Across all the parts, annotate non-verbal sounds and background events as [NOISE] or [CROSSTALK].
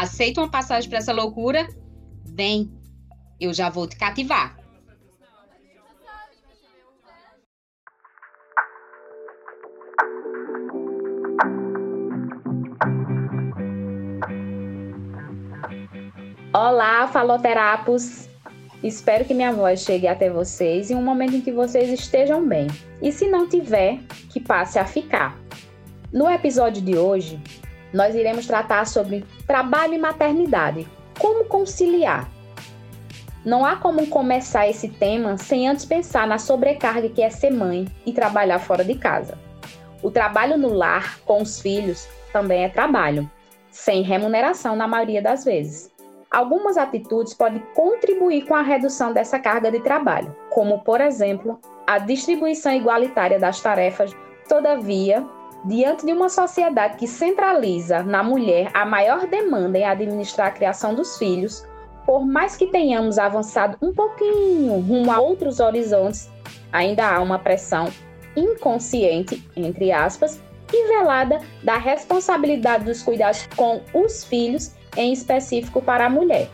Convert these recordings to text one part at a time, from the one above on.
Aceita uma passagem para essa loucura? Vem, eu já vou te cativar. Olá, faloterapos! Espero que minha voz chegue até vocês em um momento em que vocês estejam bem. E se não tiver, que passe a ficar. No episódio de hoje, nós iremos tratar sobre trabalho e maternidade. Como conciliar? Não há como começar esse tema sem antes pensar na sobrecarga que é ser mãe e trabalhar fora de casa. O trabalho no lar com os filhos também é trabalho, sem remuneração na maioria das vezes. Algumas atitudes podem contribuir com a redução dessa carga de trabalho, como, por exemplo, a distribuição igualitária das tarefas. Todavia, Diante de uma sociedade que centraliza na mulher a maior demanda em administrar a criação dos filhos, por mais que tenhamos avançado um pouquinho rumo a outros horizontes, ainda há uma pressão inconsciente, entre aspas, e velada da responsabilidade dos cuidados com os filhos, em específico para a mulher.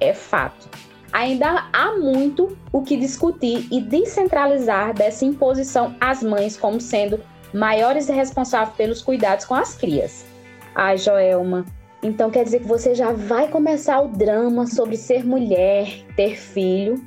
É fato. Ainda há muito o que discutir e descentralizar dessa imposição às mães como sendo maiores e responsáveis pelos cuidados com as crias. Ai, Joelma, então quer dizer que você já vai começar o drama sobre ser mulher, ter filho.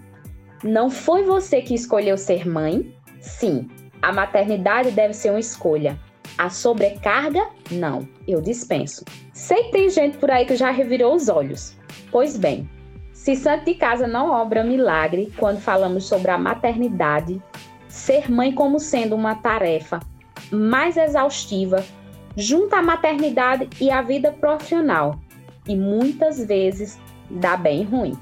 Não foi você que escolheu ser mãe? Sim, a maternidade deve ser uma escolha. A sobrecarga, não, eu dispenso. Sei que tem gente por aí que já revirou os olhos. Pois bem, se santo de casa não obra milagre quando falamos sobre a maternidade, ser mãe como sendo uma tarefa mais exaustiva junto à maternidade e à vida profissional, e muitas vezes dá bem ruim.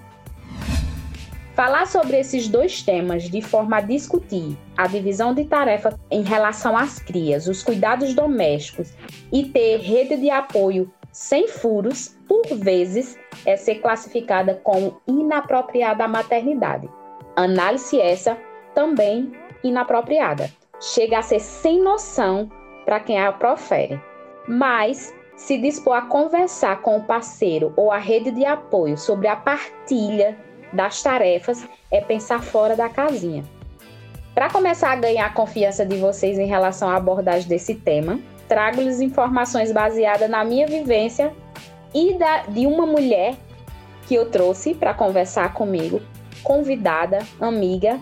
Falar sobre esses dois temas de forma a discutir a divisão de tarefa em relação às crias, os cuidados domésticos e ter rede de apoio sem furos, por vezes, é ser classificada como inapropriada à maternidade. Análise essa também inapropriada chega a ser sem noção para quem a profere. Mas se dispor a conversar com o parceiro ou a rede de apoio sobre a partilha das tarefas é pensar fora da casinha. Para começar a ganhar a confiança de vocês em relação à abordagem desse tema, trago-lhes informações baseadas na minha vivência e da, de uma mulher que eu trouxe para conversar comigo, convidada, amiga,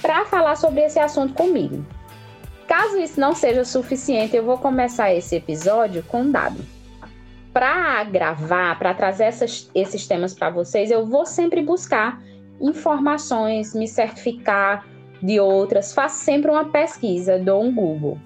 para falar sobre esse assunto comigo. Caso isso não seja suficiente, eu vou começar esse episódio com um dado. Para gravar, para trazer essas, esses temas para vocês, eu vou sempre buscar informações, me certificar de outras, faço sempre uma pesquisa, dou um Google.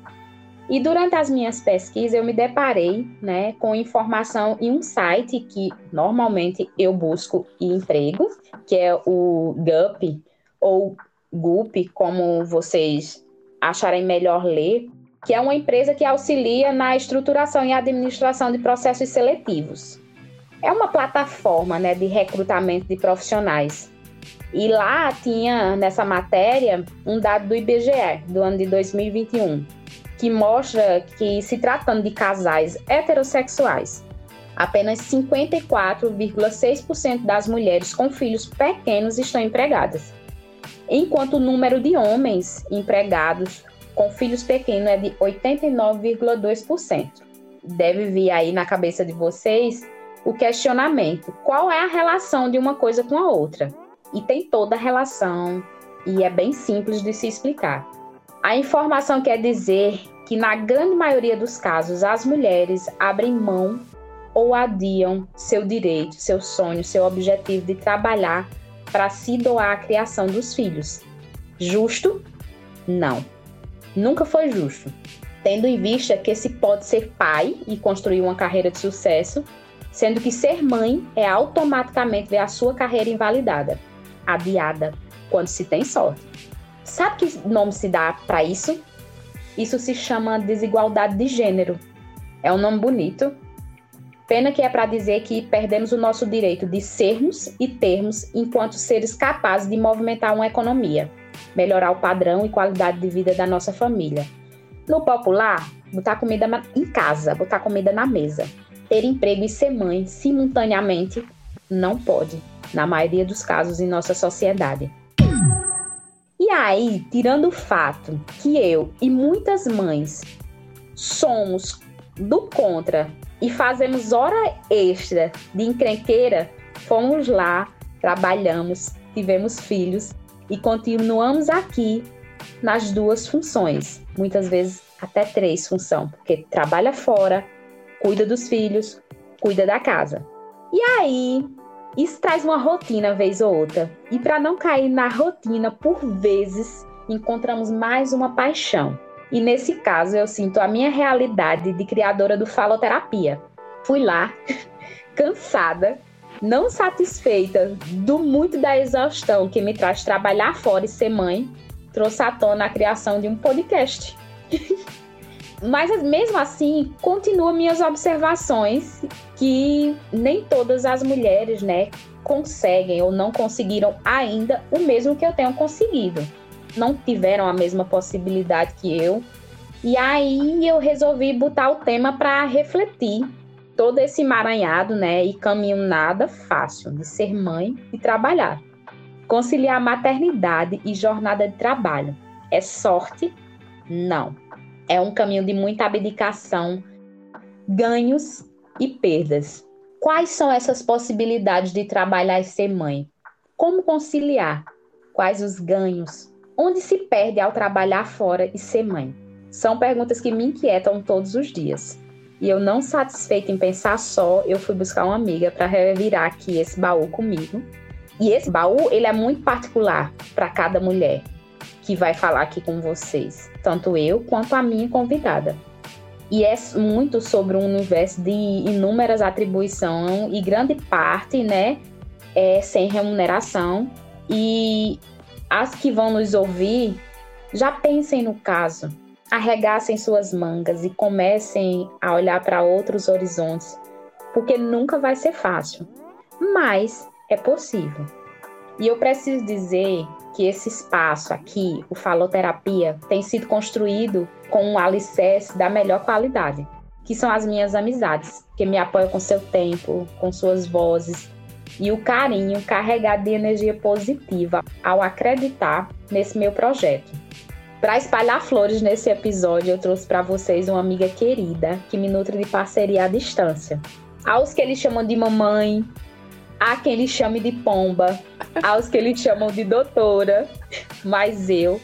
E durante as minhas pesquisas eu me deparei né, com informação em um site que normalmente eu busco emprego, que é o GUP, ou GUP, como vocês acharem melhor ler, que é uma empresa que auxilia na estruturação e administração de processos seletivos. É uma plataforma né, de recrutamento de profissionais. E lá tinha nessa matéria um dado do IBGE do ano de 2021, que mostra que, se tratando de casais heterossexuais, apenas 54,6% das mulheres com filhos pequenos estão empregadas enquanto o número de homens empregados com filhos pequenos é de 89,2%. Deve vir aí na cabeça de vocês o questionamento: qual é a relação de uma coisa com a outra? E tem toda a relação e é bem simples de se explicar. A informação quer dizer que, na grande maioria dos casos, as mulheres abrem mão ou adiam seu direito, seu sonho, seu objetivo de trabalhar para se doar à criação dos filhos. Justo? Não. Nunca foi justo. Tendo em vista que se pode ser pai e construir uma carreira de sucesso, sendo que ser mãe é automaticamente ver a sua carreira invalidada, adiada, quando se tem sorte. Sabe que nome se dá para isso? Isso se chama desigualdade de gênero. É um nome bonito. Pena que é para dizer que perdemos o nosso direito de sermos e termos enquanto seres capazes de movimentar uma economia, melhorar o padrão e qualidade de vida da nossa família. No popular, botar comida em casa, botar comida na mesa, ter emprego e ser mãe simultaneamente não pode, na maioria dos casos em nossa sociedade. E aí, tirando o fato que eu e muitas mães somos do contra e fazemos hora extra de encrenqueira, fomos lá, trabalhamos, tivemos filhos e continuamos aqui nas duas funções, muitas vezes até três funções, porque trabalha fora, cuida dos filhos, cuida da casa. E aí, isso traz uma rotina vez ou outra. E para não cair na rotina, por vezes, encontramos mais uma paixão. E nesse caso, eu sinto a minha realidade de criadora do faloterapia. Fui lá, [LAUGHS] cansada, não satisfeita do muito da exaustão que me traz trabalhar fora e ser mãe, trouxe à tona a criação de um podcast. [LAUGHS] Mas mesmo assim, continuam minhas observações que nem todas as mulheres, né, conseguem ou não conseguiram ainda o mesmo que eu tenho conseguido. Não tiveram a mesma possibilidade que eu. E aí eu resolvi botar o tema para refletir todo esse emaranhado, né, e caminho nada fácil de ser mãe e trabalhar. Conciliar maternidade e jornada de trabalho. É sorte? Não é um caminho de muita abdicação, ganhos e perdas. Quais são essas possibilidades de trabalhar e ser mãe? Como conciliar? Quais os ganhos? Onde se perde ao trabalhar fora e ser mãe? São perguntas que me inquietam todos os dias. E eu não satisfeita em pensar só, eu fui buscar uma amiga para revirar aqui esse baú comigo. E esse baú, ele é muito particular para cada mulher que vai falar aqui com vocês, tanto eu quanto a minha convidada. E é muito sobre um universo de inúmeras atribuições e grande parte, né, é sem remuneração. E as que vão nos ouvir, já pensem no caso, arregassem suas mangas e comecem a olhar para outros horizontes, porque nunca vai ser fácil, mas é possível. E eu preciso dizer que esse espaço aqui, o Faloterapia, tem sido construído com um alicerce da melhor qualidade, que são as minhas amizades, que me apoiam com seu tempo, com suas vozes e o carinho carregado de energia positiva ao acreditar nesse meu projeto. Para espalhar flores nesse episódio, eu trouxe para vocês uma amiga querida que me nutre de parceria à distância. Aos que eles chamam de mamãe, Há quem lhe chame de pomba, aos que lhe chamam de doutora, mas eu,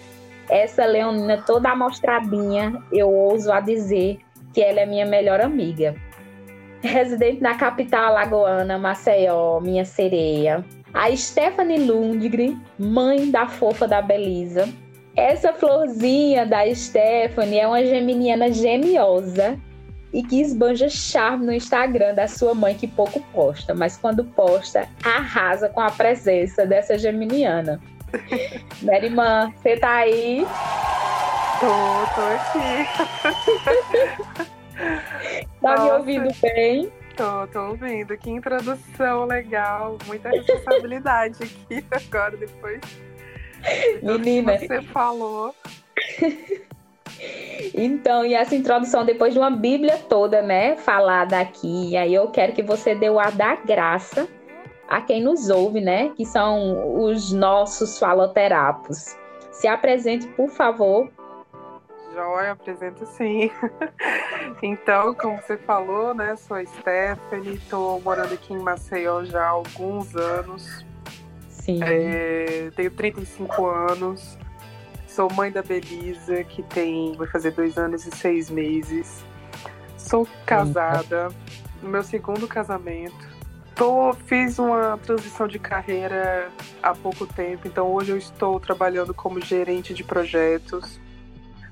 essa leonina toda amostradinha, eu ouso a dizer que ela é minha melhor amiga. Residente na capital alagoana, Maceió, minha sereia. A Stephanie Lundgren, mãe da fofa da Belisa. Essa florzinha da Stephanie é uma geminiana gemiosa e que esbanja charme no Instagram da sua mãe que pouco posta, mas quando posta, arrasa com a presença dessa geminiana. [LAUGHS] Merimã, você tá aí? Tô, tô aqui. [LAUGHS] tá Nossa. me ouvindo bem? Tô, tô ouvindo. Que introdução legal. Muita responsabilidade aqui [LAUGHS] agora, depois. Menina. Que você falou. Então, e essa introdução depois de uma Bíblia toda, né, falada aqui, e aí eu quero que você dê o ar da graça a quem nos ouve, né, que são os nossos faloterapos. Se apresente, por favor. Joia, apresento sim. [LAUGHS] então, como você falou, né, sou a Stephanie, estou morando aqui em Maceió já há alguns anos. Sim. É, tenho 35 anos. Sou mãe da Belisa, que tem. vai fazer dois anos e seis meses. Sou casada, no meu segundo casamento. Tô, fiz uma transição de carreira há pouco tempo, então hoje eu estou trabalhando como gerente de projetos,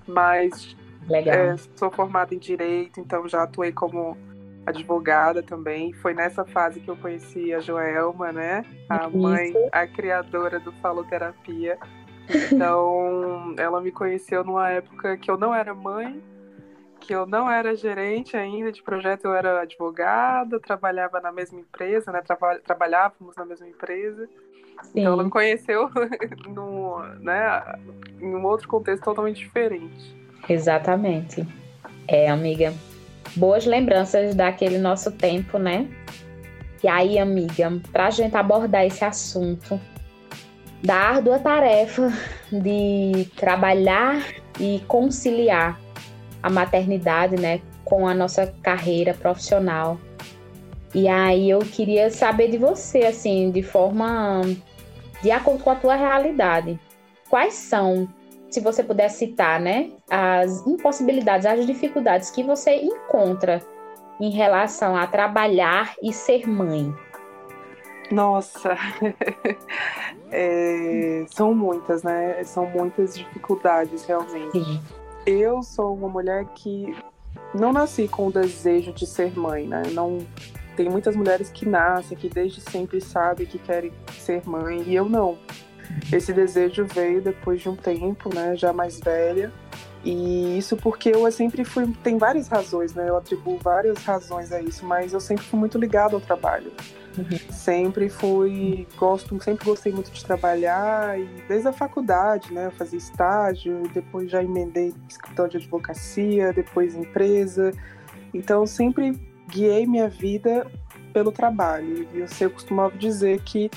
mas é, sou formada em direito, então já atuei como advogada também. Foi nessa fase que eu conheci a Joelma, né? A Isso. mãe, a criadora do Faloterapia. Então, ela me conheceu numa época que eu não era mãe, que eu não era gerente ainda de projeto, eu era advogada, trabalhava na mesma empresa, né? Traba trabalhávamos na mesma empresa. Sim. Então, ela me conheceu [LAUGHS] no, né, em um outro contexto totalmente diferente. Exatamente. É, amiga. Boas lembranças daquele nosso tempo, né? E aí, amiga, para a gente abordar esse assunto da árdua tarefa de trabalhar e conciliar a maternidade, né, com a nossa carreira profissional. E aí eu queria saber de você, assim, de forma de acordo com a tua realidade, quais são se você puder citar, né, as impossibilidades, as dificuldades que você encontra em relação a trabalhar e ser mãe. Nossa, [LAUGHS] é, são muitas, né? São muitas dificuldades realmente. Sim. Eu sou uma mulher que não nasci com o desejo de ser mãe, né? Não tem muitas mulheres que nascem, que desde sempre sabem que querem ser mãe, e eu não. Esse desejo veio depois de um tempo, né, já mais velha. E isso porque eu sempre fui. Tem várias razões, né? Eu atribuo várias razões a isso, mas eu sempre fui muito ligada ao trabalho. Uhum. Sempre fui. Gosto, sempre gostei muito de trabalhar, e desde a faculdade, né? Eu fazia estágio, depois já emendei escritório de advocacia, depois empresa. Então, sempre guiei minha vida pelo trabalho. E eu, costumava dizer que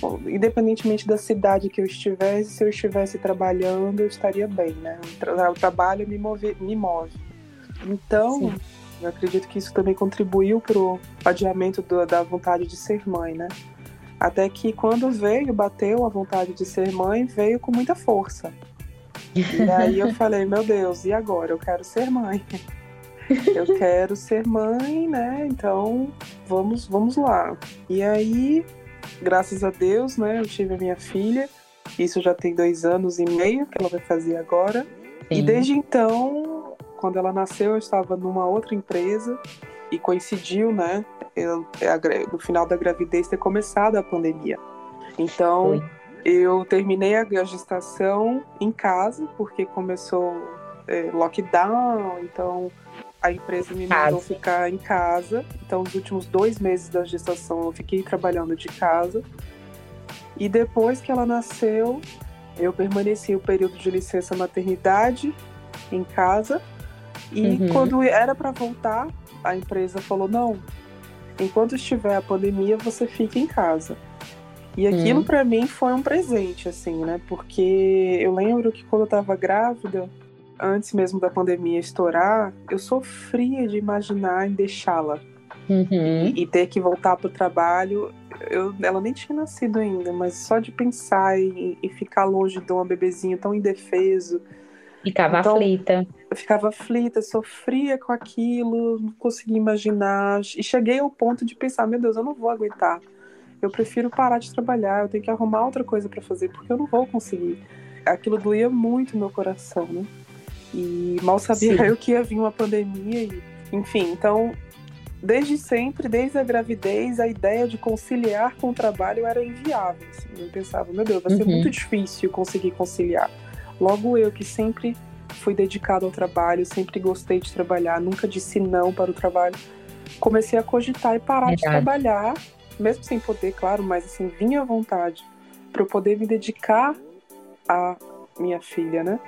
Bom, independentemente da cidade que eu estivesse, se eu estivesse trabalhando, eu estaria bem, né? O trabalho me move, me move. Então, Sim. eu acredito que isso também contribuiu para o adiamento do, da vontade de ser mãe, né? Até que quando veio, bateu a vontade de ser mãe, veio com muita força. E aí eu [LAUGHS] falei, meu Deus, e agora? Eu quero ser mãe. Eu quero ser mãe, né? Então, vamos, vamos lá. E aí graças a Deus, né, eu tive a minha filha. Isso já tem dois anos e meio que ela vai fazer agora. Sim. E desde então, quando ela nasceu, eu estava numa outra empresa e coincidiu, né, eu, no final da gravidez ter começado a pandemia. Então, eu terminei a gestação em casa, porque começou é, lockdown, então a empresa me mandou ficar em casa. Então, os últimos dois meses da gestação eu fiquei trabalhando de casa. E depois que ela nasceu, eu permaneci o período de licença maternidade em casa. E uhum. quando era para voltar, a empresa falou: não, enquanto estiver a pandemia, você fica em casa. E aquilo uhum. para mim foi um presente, assim, né? Porque eu lembro que quando eu tava grávida, antes mesmo da pandemia estourar, eu sofria de imaginar em deixá-la. Uhum. E, e, ter que voltar para o trabalho. Eu, ela nem tinha nascido ainda, mas só de pensar em, em ficar longe de uma bebezinha tão indefeso. Ficava então, aflita. Eu ficava aflita, sofria com aquilo, não conseguia imaginar. E cheguei ao ponto de pensar: meu Deus, eu não vou aguentar. Eu prefiro parar de trabalhar, eu tenho que arrumar outra coisa para fazer, porque eu não vou conseguir. Aquilo doía muito no meu coração, né? E mal sabia Sim. [LAUGHS] eu que ia vir uma pandemia. E, enfim, então, desde sempre, desde a gravidez, a ideia de conciliar com o trabalho era inviável. Assim. Eu pensava, meu Deus, vai ser uhum. muito difícil conseguir conciliar. Logo eu, que sempre fui dedicado ao trabalho, sempre gostei de trabalhar, nunca disse não para o trabalho, comecei a cogitar e parar Verdade. de trabalhar, mesmo sem poder, claro, mas assim, vinha à vontade, para eu poder me dedicar à minha filha, né?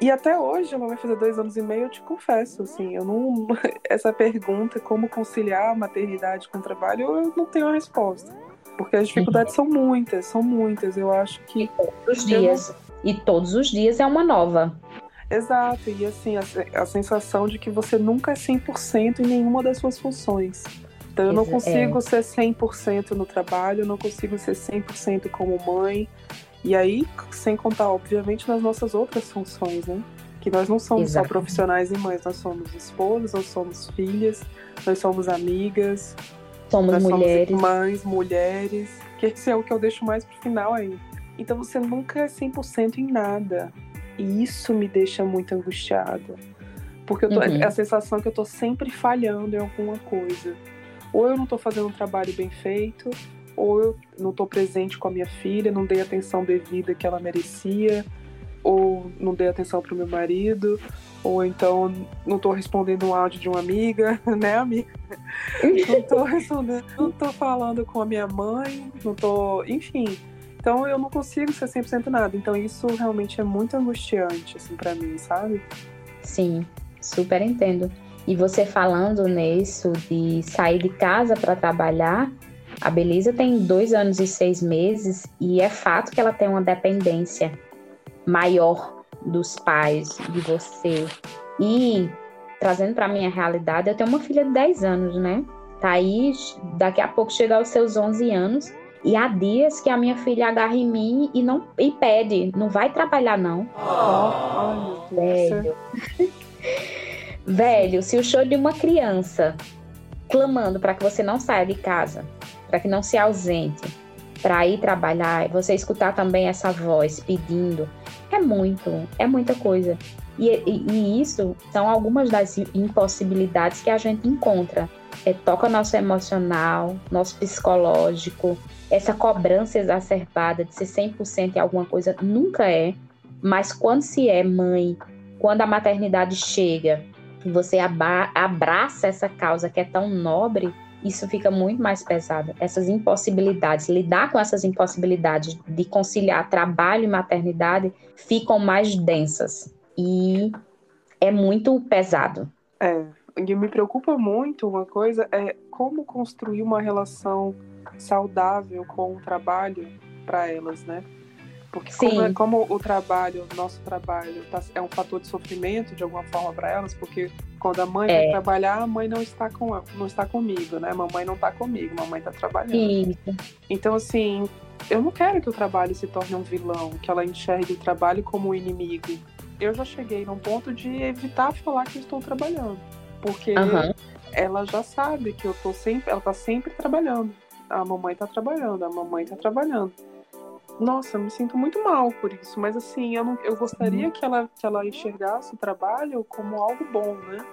E até hoje, ela vai fazer dois anos e meio, eu te confesso, assim, eu não. [LAUGHS] Essa pergunta, como conciliar a maternidade com o trabalho, eu não tenho a resposta. Porque as dificuldades são muitas, são muitas. Eu acho que. E todos os dias. Não... E todos os dias é uma nova. Exato, e assim, a, a sensação de que você nunca é 100% em nenhuma das suas funções. Então eu não consigo é. ser 100% no trabalho, eu não consigo ser 100% como mãe, e aí, sem contar, obviamente, nas nossas outras funções, né? Que nós não somos Exato. só profissionais e mães, nós somos esposas, nós somos filhas, nós somos amigas, somos nós mulheres. somos mães, mulheres, que esse é o que eu deixo mais pro final aí. Então você nunca é 100% em nada. E isso me deixa muito angustiada. Porque eu tô, uhum. é a sensação que eu tô sempre falhando em alguma coisa. Ou eu não tô fazendo um trabalho bem feito, ou eu não tô presente com a minha filha, não dei a atenção devida que ela merecia, ou não dei atenção pro meu marido, ou então não tô respondendo um áudio de uma amiga, [LAUGHS] né, amiga? Não tô [LAUGHS] respondendo, não tô falando com a minha mãe, não tô, enfim. Então eu não consigo ser 100% nada. Então isso realmente é muito angustiante assim para mim, sabe? Sim. Super entendo. E você falando nisso de sair de casa para trabalhar, a Belisa tem dois anos e seis meses e é fato que ela tem uma dependência maior dos pais, de você. E trazendo para minha realidade, eu tenho uma filha de 10 anos, né? Tá aí, daqui a pouco chega aos seus 11 anos. E há dias que a minha filha agarra em mim e não e pede, não vai trabalhar não. Oh, oh Velho. Velho, se o show de uma criança clamando para que você não saia de casa, para que não se ausente, para ir trabalhar, você escutar também essa voz pedindo, é muito, é muita coisa. E, e, e isso são algumas das impossibilidades que a gente encontra. É, toca nosso emocional, nosso psicológico, essa cobrança exacerbada de ser 100% em alguma coisa nunca é, mas quando se é mãe, quando a maternidade chega você abraça essa causa que é tão nobre, isso fica muito mais pesado. Essas impossibilidades, lidar com essas impossibilidades de conciliar trabalho e maternidade ficam mais densas. E é muito pesado. É, e me preocupa muito uma coisa é como construir uma relação saudável com o trabalho para elas, né? Porque como, é, como, o trabalho, nosso trabalho, tá, é um fator de sofrimento de alguma forma para elas, porque quando a mãe é. vai trabalhar, a mãe não está com não está comigo, né? Mamãe não está comigo, mamãe está trabalhando. Isso. Então assim, eu não quero que o trabalho se torne um vilão, que ela enxergue o trabalho como um inimigo. Eu já cheguei num ponto de evitar falar que estou trabalhando, porque uhum. ela já sabe que eu tô sempre, ela está sempre trabalhando. A mamãe está trabalhando, a mamãe está trabalhando. Nossa, me sinto muito mal por isso, mas assim, eu, não, eu gostaria que ela, que ela enxergasse o trabalho como algo bom, né?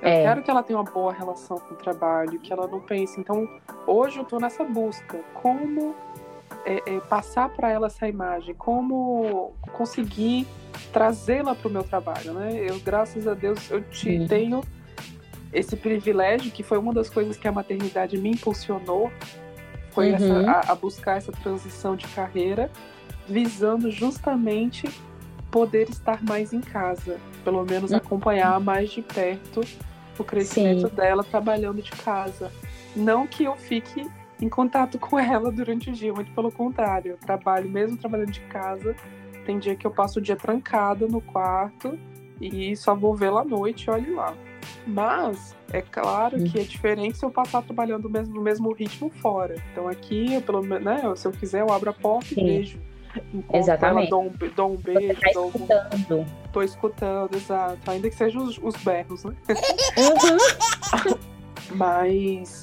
Eu é. quero que ela tenha uma boa relação com o trabalho, que ela não pense. Então, hoje eu tô nessa busca. Como é, é, passar para ela essa imagem? Como conseguir trazê-la para o meu trabalho, né? Eu, graças a Deus, eu te, tenho esse privilégio, que foi uma das coisas que a maternidade me impulsionou foi uhum. essa, a, a buscar essa transição de carreira, visando justamente poder estar mais em casa, pelo menos uhum. acompanhar mais de perto o crescimento Sim. dela trabalhando de casa. Não que eu fique em contato com [LAUGHS] ela durante o dia, muito pelo contrário, eu trabalho mesmo trabalhando de casa. Tem dia que eu passo o dia trancada no quarto e só vou vê-la à noite, olhe lá. Mas é claro que é diferente se eu passar trabalhando no mesmo, no mesmo ritmo fora. Então aqui, eu, pelo menos, né, se eu quiser, eu abro a porta Sim. e beijo. Exatamente. Ela, dou, um, dou um beijo. Você tá dou escutando. Um... Tô escutando, exato. Ainda que sejam os, os berros, né? Uhum. [LAUGHS] Mas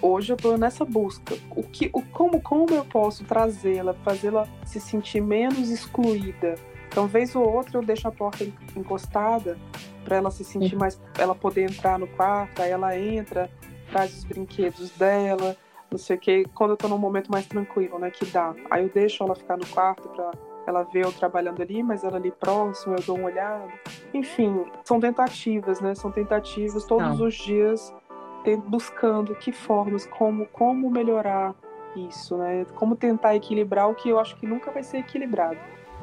hoje eu tô nessa busca. O que, o, como, como eu posso trazê-la, fazê-la se sentir menos excluída? Então, vez ou outra, eu deixo a porta encostada para ela se sentir mais, ela poder entrar no quarto, aí ela entra, traz os brinquedos dela, não sei o que, quando eu tô num momento mais tranquilo, né, que dá. Aí eu deixo ela ficar no quarto para ela ver eu trabalhando ali, mas ela ali próximo, eu dou uma olhada. Enfim, são tentativas, né? São tentativas todos Não. os dias buscando que formas, como, como melhorar isso, né? Como tentar equilibrar o que eu acho que nunca vai ser equilibrado.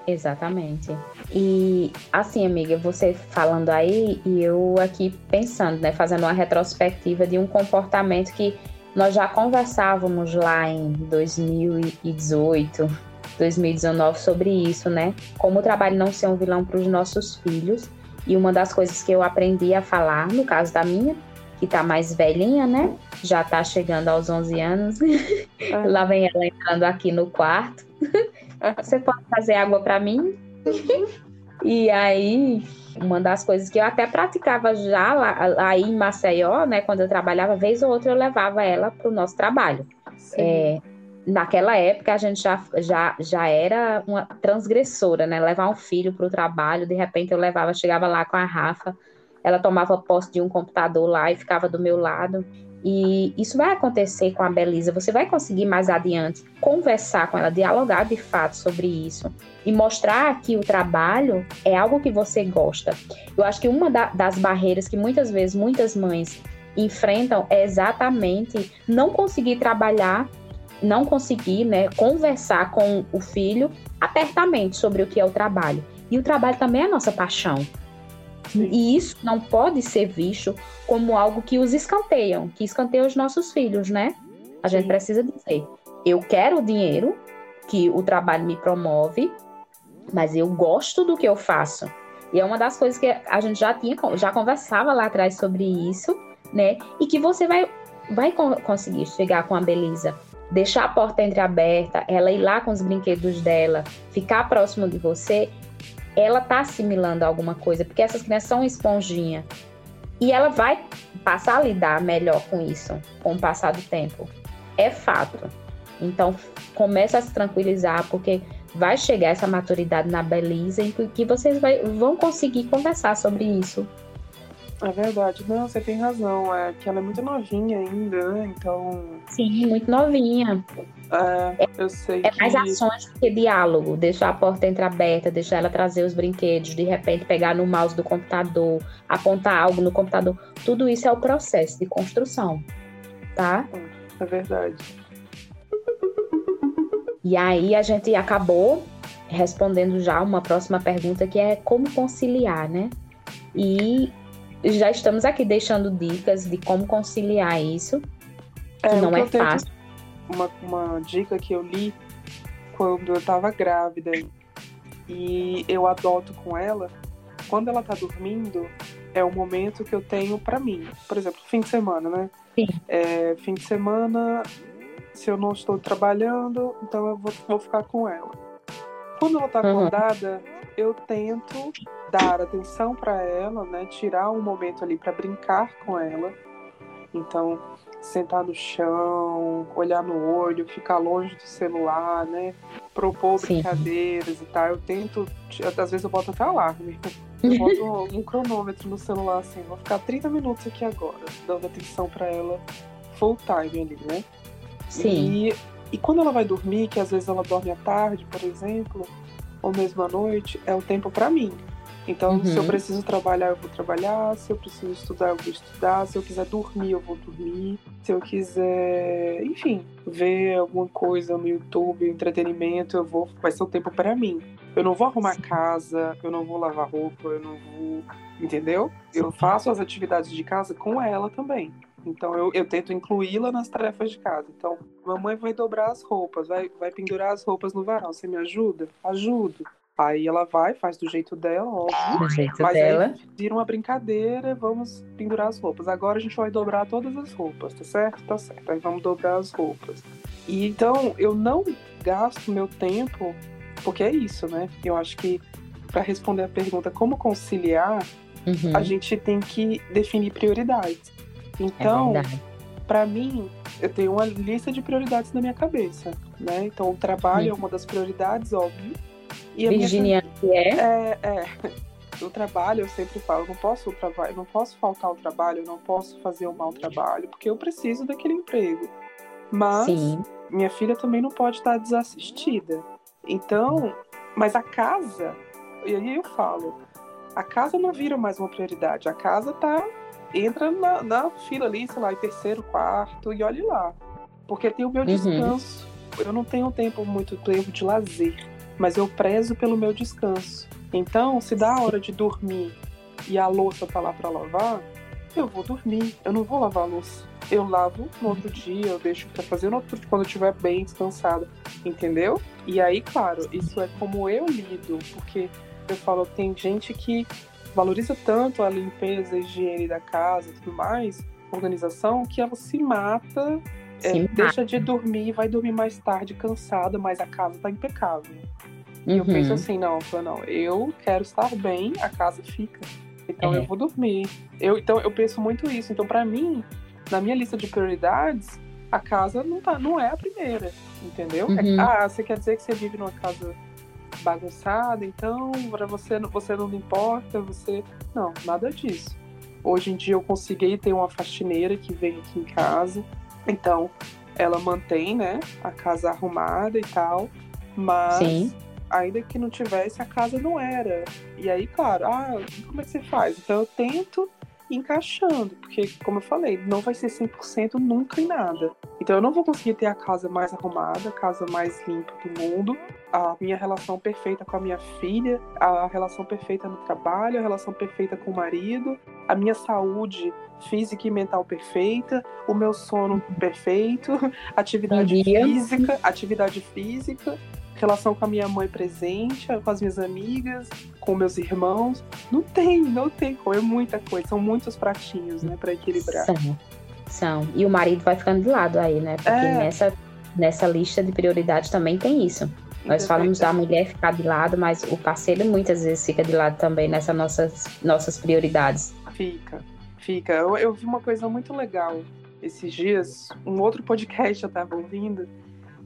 Exatamente. E assim, amiga, você falando aí e eu aqui pensando, né, fazendo uma retrospectiva de um comportamento que nós já conversávamos lá em 2018, 2019 sobre isso, né? Como o trabalho não ser um vilão para os nossos filhos. E uma das coisas que eu aprendi a falar, no caso da minha, que tá mais velhinha, né? Já tá chegando aos 11 anos. [LAUGHS] É. Lá vem ela entrando aqui no quarto. Você pode fazer água para mim? e aí, uma das coisas que eu até praticava já lá, aí em Maceió, né? Quando eu trabalhava, vez ou outra eu levava ela para o nosso trabalho. É, naquela época a gente já, já, já era uma transgressora, né? Levar um filho para o trabalho, de repente eu levava, chegava lá com a Rafa, ela tomava posse de um computador lá e ficava do meu lado. E isso vai acontecer com a Belisa. Você vai conseguir mais adiante conversar com ela, dialogar de fato sobre isso e mostrar que o trabalho é algo que você gosta. Eu acho que uma da, das barreiras que muitas vezes muitas mães enfrentam é exatamente não conseguir trabalhar, não conseguir né, conversar com o filho apertamente sobre o que é o trabalho. E o trabalho também é a nossa paixão. Sim. E isso não pode ser visto como algo que os escanteiam, que escanteia os nossos filhos, né? A gente Sim. precisa dizer: eu quero o dinheiro que o trabalho me promove, mas eu gosto do que eu faço. E é uma das coisas que a gente já tinha, já conversava lá atrás sobre isso, né? E que você vai, vai conseguir chegar com a Belisa, deixar a porta entreaberta, ela ir lá com os brinquedos dela, ficar próximo de você ela tá assimilando alguma coisa, porque essas crianças são esponjinha. E ela vai passar a lidar melhor com isso, com o passar do tempo. É fato. Então, começa a se tranquilizar, porque vai chegar essa maturidade na Belisa em que vocês vai, vão conseguir conversar sobre isso é verdade. Não, você tem razão. É que ela é muito novinha ainda, né? Então. Sim, muito novinha. É, eu sei. É que... mais ações do que diálogo. Deixar a porta entreaberta, deixar ela trazer os brinquedos, de repente pegar no mouse do computador, apontar algo no computador. Tudo isso é o processo de construção. Tá? É verdade. E aí a gente acabou respondendo já uma próxima pergunta que é como conciliar, né? E já estamos aqui deixando dicas de como conciliar isso, que é, não é fácil. Uma, uma dica que eu li quando eu estava grávida e eu adoto com ela, quando ela tá dormindo, é o momento que eu tenho para mim. Por exemplo, fim de semana, né? Sim. É, fim de semana, se eu não estou trabalhando, então eu vou, vou ficar com ela. Quando ela tá uhum. acordada, eu tento dar atenção para ela, né? Tirar um momento ali para brincar com ela. Então, sentar no chão, olhar no olho, ficar longe do celular, né? Propor Sim. brincadeiras e tal. Eu tento, às vezes eu boto até alarme. Eu boto [LAUGHS] um cronômetro no celular assim, vou ficar 30 minutos aqui agora, dando atenção para ela full time ali, né? Sim. E, e quando ela vai dormir, que às vezes ela dorme à tarde, por exemplo, ou mesmo à noite, é o tempo para mim. Então, uhum. se eu uhum. preciso trabalhar, eu vou trabalhar. Se eu preciso estudar, eu vou estudar. Se eu quiser dormir, eu vou dormir. Se eu quiser, enfim, ver alguma coisa no YouTube, entretenimento, eu vou. Vai ser o tempo para mim. Eu não vou arrumar casa, eu não vou lavar roupa, eu não vou. Entendeu? Eu faço as atividades de casa com ela também. Então eu, eu tento incluí-la nas tarefas de casa. Então, mamãe vai dobrar as roupas, vai, vai pendurar as roupas no varal. Você me ajuda? Ajudo. Aí ela vai, faz do jeito dela, óbvio. Do jeito mas dela. Aí vira uma brincadeira, vamos pendurar as roupas. Agora a gente vai dobrar todas as roupas, tá certo? Tá certo. Aí vamos dobrar as roupas. E então eu não gasto meu tempo, porque é isso, né? Eu acho que para responder a pergunta como conciliar, uhum. a gente tem que definir prioridades. Então, é para mim, eu tenho uma lista de prioridades na minha cabeça, né? Então, o trabalho uhum. é uma das prioridades, óbvio e Virginia, que é? é? É, O trabalho, eu sempre falo, eu não posso trabalho, não posso faltar ao trabalho, eu não posso fazer um mau trabalho, porque eu preciso daquele emprego. Mas Sim. minha filha também não pode estar desassistida. Então, mas a casa, e aí eu falo, a casa não vira mais uma prioridade. A casa tá entra na, na fila ali, sei lá, em terceiro, quarto e olhe lá, porque tem o meu uhum. descanso. Eu não tenho tempo muito tempo de lazer mas eu prezo pelo meu descanso. Então, se dá a hora de dormir e a louça tá lá para lavar, eu vou dormir, eu não vou lavar a louça. Eu lavo no outro dia, eu deixo para fazer no outro quando eu estiver bem descansada, entendeu? E aí, claro, isso é como eu lido, porque eu falo, tem gente que valoriza tanto a limpeza, a higiene da casa tudo mais, organização, que ela se mata é, deixa de dormir, vai dormir mais tarde, cansada, mas a casa tá impecável. E uhum. eu penso uhum. assim, não, não, eu quero estar bem, a casa fica. Então é. eu vou dormir. Eu, então eu penso muito isso. Então, para mim, na minha lista de prioridades, a casa não, tá, não é a primeira, entendeu? É uhum. É, ah, você quer dizer que você vive numa casa bagunçada, então para você, você não importa, você. Não, nada disso. Hoje em dia eu consegui ter uma faxineira que vem aqui em casa. Então, ela mantém, né, a casa arrumada e tal, mas Sim. ainda que não tivesse, a casa não era. E aí, claro, ah, como é que você faz? Então eu tento encaixando, porque, como eu falei, não vai ser 100% nunca em nada. Então eu não vou conseguir ter a casa mais arrumada, a casa mais limpa do mundo, a minha relação perfeita com a minha filha, a relação perfeita no trabalho, a relação perfeita com o marido, a minha saúde física e mental perfeita, o meu sono perfeito, [LAUGHS] atividade física, atividade física, relação com a minha mãe presente, com as minhas amigas, com meus irmãos. Não tem, não tem como. É muita coisa. São muitos pratinhos, né, para equilibrar. São. São. E o marido vai ficando de lado aí, né? Porque é. nessa, nessa lista de prioridades também tem isso. Nós falamos da mulher ficar de lado, mas o parceiro muitas vezes fica de lado também nessas nossas, nossas prioridades. Fica, fica. Eu, eu vi uma coisa muito legal esses dias, um outro podcast eu estava ouvindo,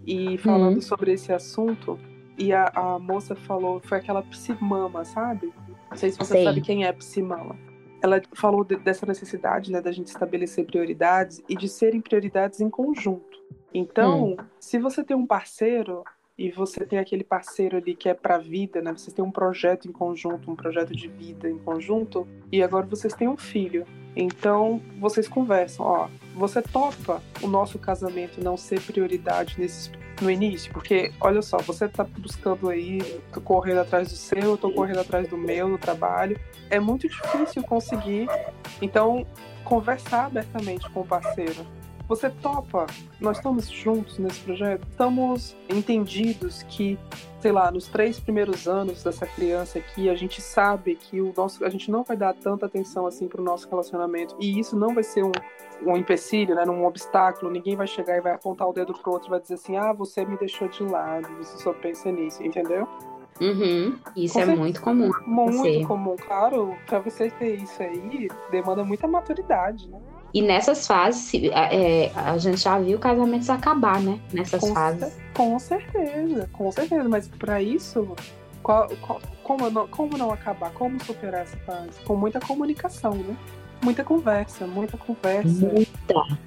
e falando uhum. sobre esse assunto, e a, a, moça falou, foi aquela psimama, sabe? Não sei se você sei. sabe quem é psimama. Ela falou de, dessa necessidade, né, da gente estabelecer prioridades e de serem prioridades em conjunto. Então, hum. se você tem um parceiro e você tem aquele parceiro ali que é para a vida, né? Vocês têm um projeto em conjunto, um projeto de vida em conjunto, e agora vocês têm um filho. Então, vocês conversam, ó, você topa o nosso casamento não ser prioridade nesse, no início? Porque, olha só, você tá buscando aí, tô correndo atrás do seu, eu tô correndo atrás do meu no trabalho. É muito difícil conseguir. Então, conversar abertamente com o parceiro você topa? Nós estamos juntos nesse projeto? Estamos entendidos que, sei lá, nos três primeiros anos dessa criança aqui, a gente sabe que o nosso, a gente não vai dar tanta atenção assim para o nosso relacionamento e isso não vai ser um, um empecilho, né, um obstáculo. Ninguém vai chegar e vai apontar o dedo pro outro e vai dizer assim, ah, você me deixou de lado, você só pensa nisso, entendeu? Uhum. Isso Com é certeza. muito comum. Muito comum, claro. Para você ter isso aí, demanda muita maturidade, né? E nessas fases, é, a gente já viu casamentos acabar, né? Nessas com fases. Com certeza, com certeza. Mas para isso, qual, qual, como, não, como não acabar? Como superar essa fase? Com muita comunicação, né? Muita conversa, muita conversa. Muita.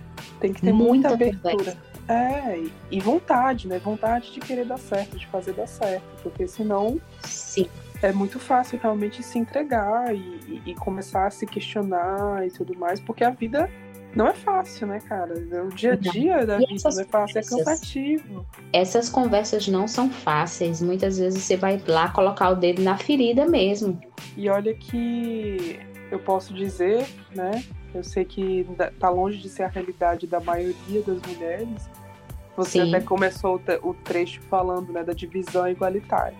Tem que ter muita, muita abertura. Conversa. É, e vontade, né? Vontade de querer dar certo, de fazer dar certo. Porque senão. Sim é muito fácil realmente se entregar e, e, e, começar a se questionar e tudo mais, porque a vida não é fácil, né, cara? O dia a dia da vida não é fácil, é cansativo. Essas conversas não são fáceis. Muitas vezes você vai lá colocar o dedo na ferida mesmo. E olha que eu posso dizer, né? Eu sei que tá longe de ser a realidade da maioria das mulheres. Você Sim. até começou o trecho falando né, da divisão igualitária.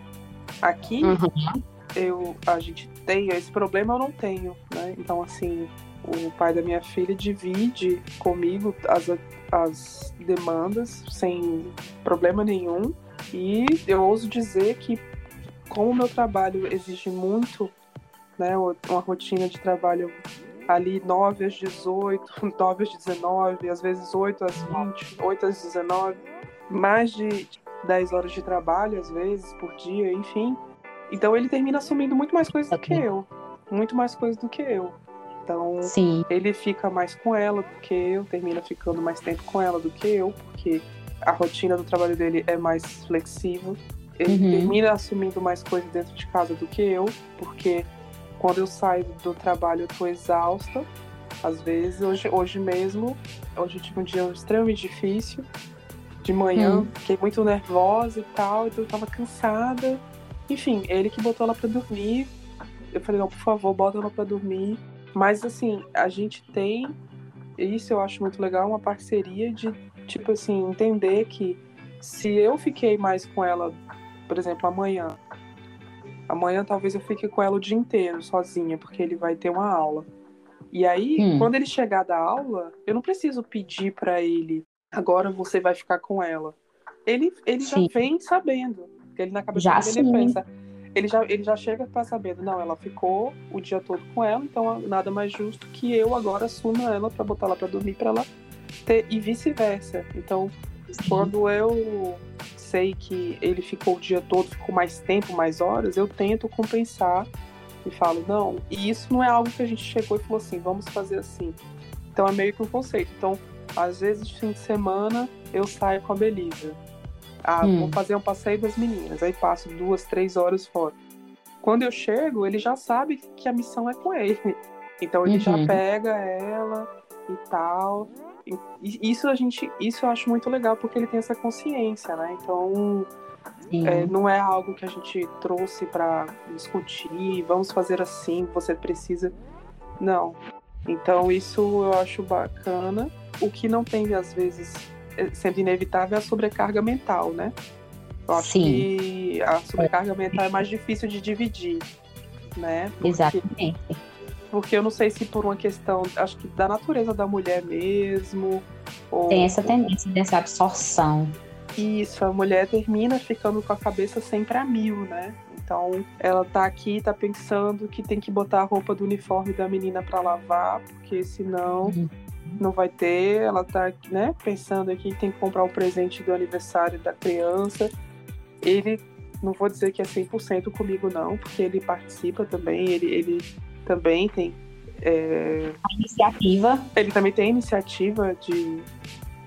Aqui, uhum. eu, a gente tem esse problema, eu não tenho, né? Então, assim, o pai da minha filha divide comigo as, as demandas sem problema nenhum. E eu ouso dizer que, como o meu trabalho exige muito, né, uma rotina de trabalho ali 9 às 18, 9 [LAUGHS] às 19, às vezes 8 às 20, 8 às 19, mais de 10 horas de trabalho, às vezes, por dia, enfim. Então ele termina assumindo muito mais coisas okay. do que eu. Muito mais coisas do que eu. Então Sim. ele fica mais com ela do que eu, termina ficando mais tempo com ela do que eu, porque a rotina do trabalho dele é mais flexível. Ele uhum. termina assumindo mais coisas dentro de casa do que eu, porque quando eu saio do trabalho eu tô exausta. Às vezes, hoje, hoje mesmo, hoje eu tive um dia extremamente difícil de manhã, hum. fiquei muito nervosa e tal, então eu tava cansada. Enfim, ele que botou ela pra dormir. Eu falei, não, por favor, bota ela pra dormir. Mas assim, a gente tem, isso eu acho muito legal, uma parceria de, tipo assim, entender que se eu fiquei mais com ela, por exemplo, amanhã, amanhã talvez eu fique com ela o dia inteiro, sozinha, porque ele vai ter uma aula. E aí, hum. quando ele chegar da aula, eu não preciso pedir para ele agora você vai ficar com ela. Ele, ele já vem sabendo. Ele na cabeça já dele ele pensa. Ele já, ele já chega para sabendo, não, ela ficou o dia todo com ela, então nada mais justo que eu agora assuma ela para botar ela para dormir para ela ter e vice-versa. Então, Sim. quando eu sei que ele ficou o dia todo, ficou mais tempo, mais horas, eu tento compensar e falo, não, e isso não é algo que a gente chegou e falou assim, vamos fazer assim. Então é meio que um conceito. Então, às vezes, fim de semana, eu saio com a Belisa. Ah, hum. vou fazer um passeio das meninas. Aí passo duas, três horas fora. Quando eu chego, ele já sabe que a missão é com ele. Então ele uhum. já pega ela e tal. Isso a gente, isso eu acho muito legal porque ele tem essa consciência, né? Então é, não é algo que a gente trouxe para discutir, vamos fazer assim, você precisa. Não. Então isso eu acho bacana. O que não tem, às vezes, é, sendo inevitável, é a sobrecarga mental, né? Eu acho Sim. que a sobrecarga mental é mais difícil de dividir, né? Porque, Exatamente. Porque eu não sei se por uma questão, acho que da natureza da mulher mesmo. Ou, Tem essa tendência dessa absorção. Isso, a mulher termina ficando com a cabeça sempre a mil, né? Então, ela tá aqui, tá pensando que tem que botar a roupa do uniforme da menina para lavar, porque senão uhum. não vai ter. Ela tá, né, pensando aqui que tem que comprar o presente do aniversário da criança. Ele, não vou dizer que é 100% comigo não, porque ele participa também, ele, ele também tem é... A iniciativa. Ele também tem iniciativa de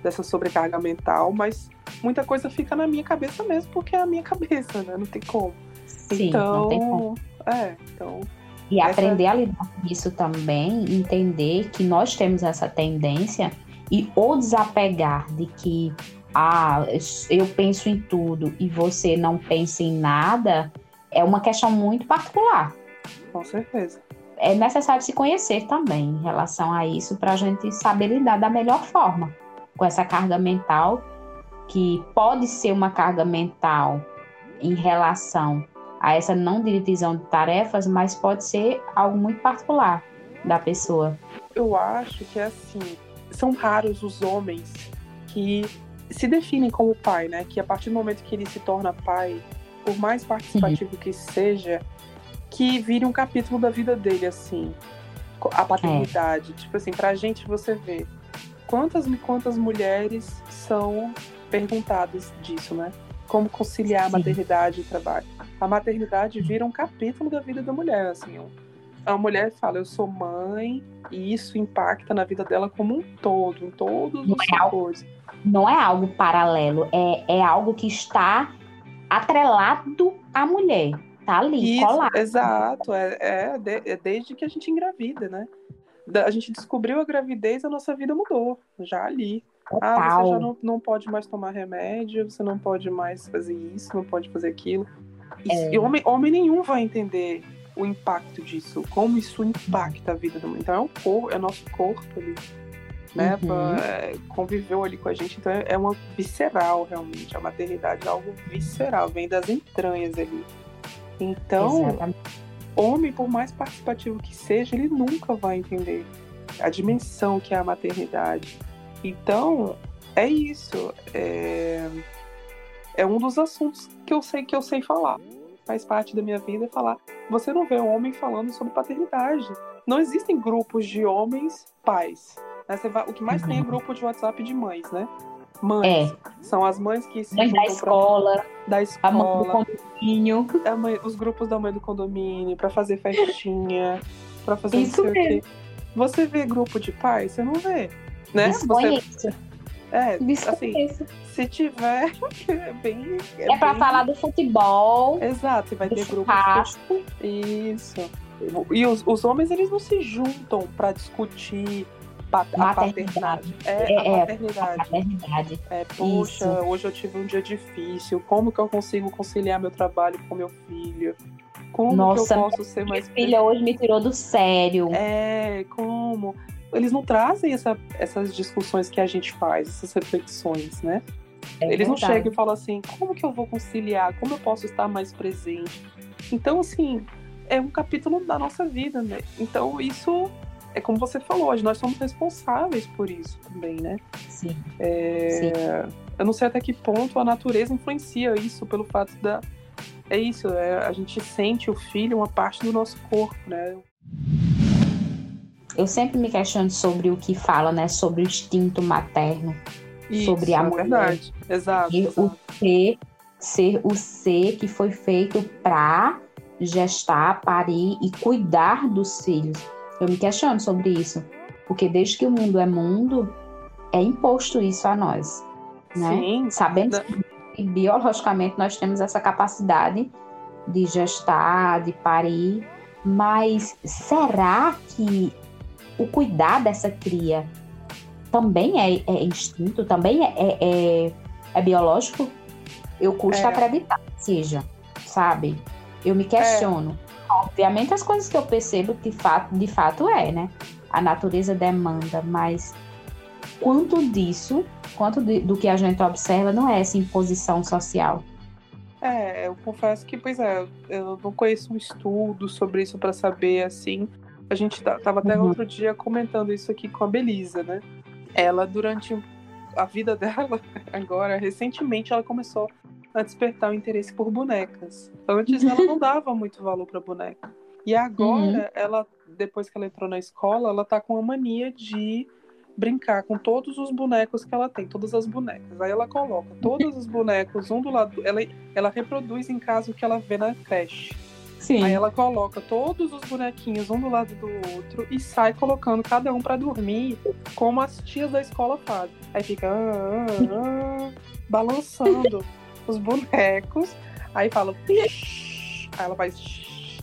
dessa sobrecarga mental, mas muita coisa fica na minha cabeça mesmo, porque é a minha [LAUGHS] cabeça, né? Não tem como. Sim, então, não tem como. É, então. E essa... aprender a lidar com isso também, entender que nós temos essa tendência e ou desapegar de que ah, eu penso em tudo e você não pensa em nada, é uma questão muito particular. Com certeza. É necessário se conhecer também em relação a isso para a gente saber lidar da melhor forma com essa carga mental que pode ser uma carga mental em relação a essa não divisão de tarefas, mas pode ser algo muito particular da pessoa. Eu acho que é assim, são raros os homens que se definem como pai, né? Que a partir do momento que ele se torna pai, por mais participativo uhum. que seja, que vire um capítulo da vida dele, assim. A paternidade. É. Tipo assim, pra gente você vê quantas quantas mulheres são perguntadas disso, né? Como conciliar Sim. a maternidade e o trabalho. A maternidade vira um capítulo da vida da mulher, assim. A mulher fala, eu sou mãe, e isso impacta na vida dela como um todo, em todos os é setores. Não é algo paralelo, é, é algo que está atrelado à mulher. Tá ali, isso, colado. Exato, é, é, de, é desde que a gente engravida, né? a gente descobriu a gravidez, a nossa vida mudou, já ali. Total. Ah, você já não, não pode mais tomar remédio, você não pode mais fazer isso, não pode fazer aquilo. E, é. e homem, homem nenhum vai entender o impacto disso, como isso impacta a vida do mundo. Então é o corpo, é nosso corpo ali, né? Uhum. É, conviveu ali com a gente, então é, é uma visceral realmente. A maternidade é algo visceral, vem das entranhas ali. Então, Exatamente. homem, por mais participativo que seja, ele nunca vai entender a dimensão que é a maternidade. Então, é isso. É, é um dos assuntos que eu sei que eu sei falar. Faz parte da minha vida falar. Você não vê um homem falando sobre paternidade. Não existem grupos de homens pais. Né? Vai, o que mais uhum. tem é uhum. grupo de WhatsApp de mães, né? Mães. É. São as mães que se. Mães da escola. Pra, da escola. A mãe do condomínio. Mãe, os grupos da mãe do condomínio, para fazer festinha, para fazer Isso mesmo. Você vê grupo de pais? Você não vê né? Desconheço. Você... É, Desconheço. assim, se tiver, [LAUGHS] é bem. É, é pra bem... falar do futebol. Exato, e vai ter grupo. Isso. E os, os homens, eles não se juntam para discutir pat a paternidade. É, é, a paternidade. É, a paternidade. É, poxa, Isso. hoje eu tive um dia difícil. Como que eu consigo conciliar meu trabalho com meu filho? Como Nossa, que eu posso ser mais. Minha filha hoje me tirou do sério. É, como? eles não trazem essa, essas discussões que a gente faz, essas reflexões, né? É eles verdade. não chegam e falam assim, como que eu vou conciliar? Como eu posso estar mais presente? Então, assim, é um capítulo da nossa vida, né? Então, isso é como você falou, nós somos responsáveis por isso também, né? Sim. É... Sim. Eu não sei até que ponto a natureza influencia isso, pelo fato da. É isso, é, a gente sente o filho uma parte do nosso corpo, né? eu sempre me questiono sobre o que fala, né? Sobre o instinto materno. Isso, sobre a é mulher. Verdade. Exato. E exato. o ser, ser o ser que foi feito para gestar, parir e cuidar dos filhos. Eu me questiono sobre isso, porque desde que o mundo é mundo, é imposto isso a nós, né? Sim. Sabendo que biologicamente nós temos essa capacidade de gestar, de parir, mas será que o cuidar dessa cria também é, é instinto, também é, é, é, é biológico? Eu custa é. acreditar que seja, sabe? Eu me questiono. Obviamente as coisas que eu percebo de fato, de fato é, né? A natureza demanda, mas quanto disso, quanto de, do que a gente observa não é essa imposição social? É, eu confesso que, pois é, eu não conheço um estudo sobre isso para saber, assim. A gente tava até uhum. outro dia comentando isso aqui com a Belisa, né? Ela, durante a vida [LAUGHS] dela, agora, recentemente, ela começou a despertar o interesse por bonecas. Antes ela não [LAUGHS] dava muito valor para boneca. E agora, uhum. ela, depois que ela entrou na escola, ela tá com a mania de brincar com todos os bonecos que ela tem, todas as bonecas. Aí ela coloca todos os bonecos um do lado, ela, ela reproduz em casa o que ela vê na creche. Sim. Aí ela coloca todos os bonequinhos um do lado do outro e sai colocando cada um para dormir, como as tias da escola fazem. Aí fica ah, ah, ah, balançando [LAUGHS] os bonecos. Aí fala. Aí ela faz.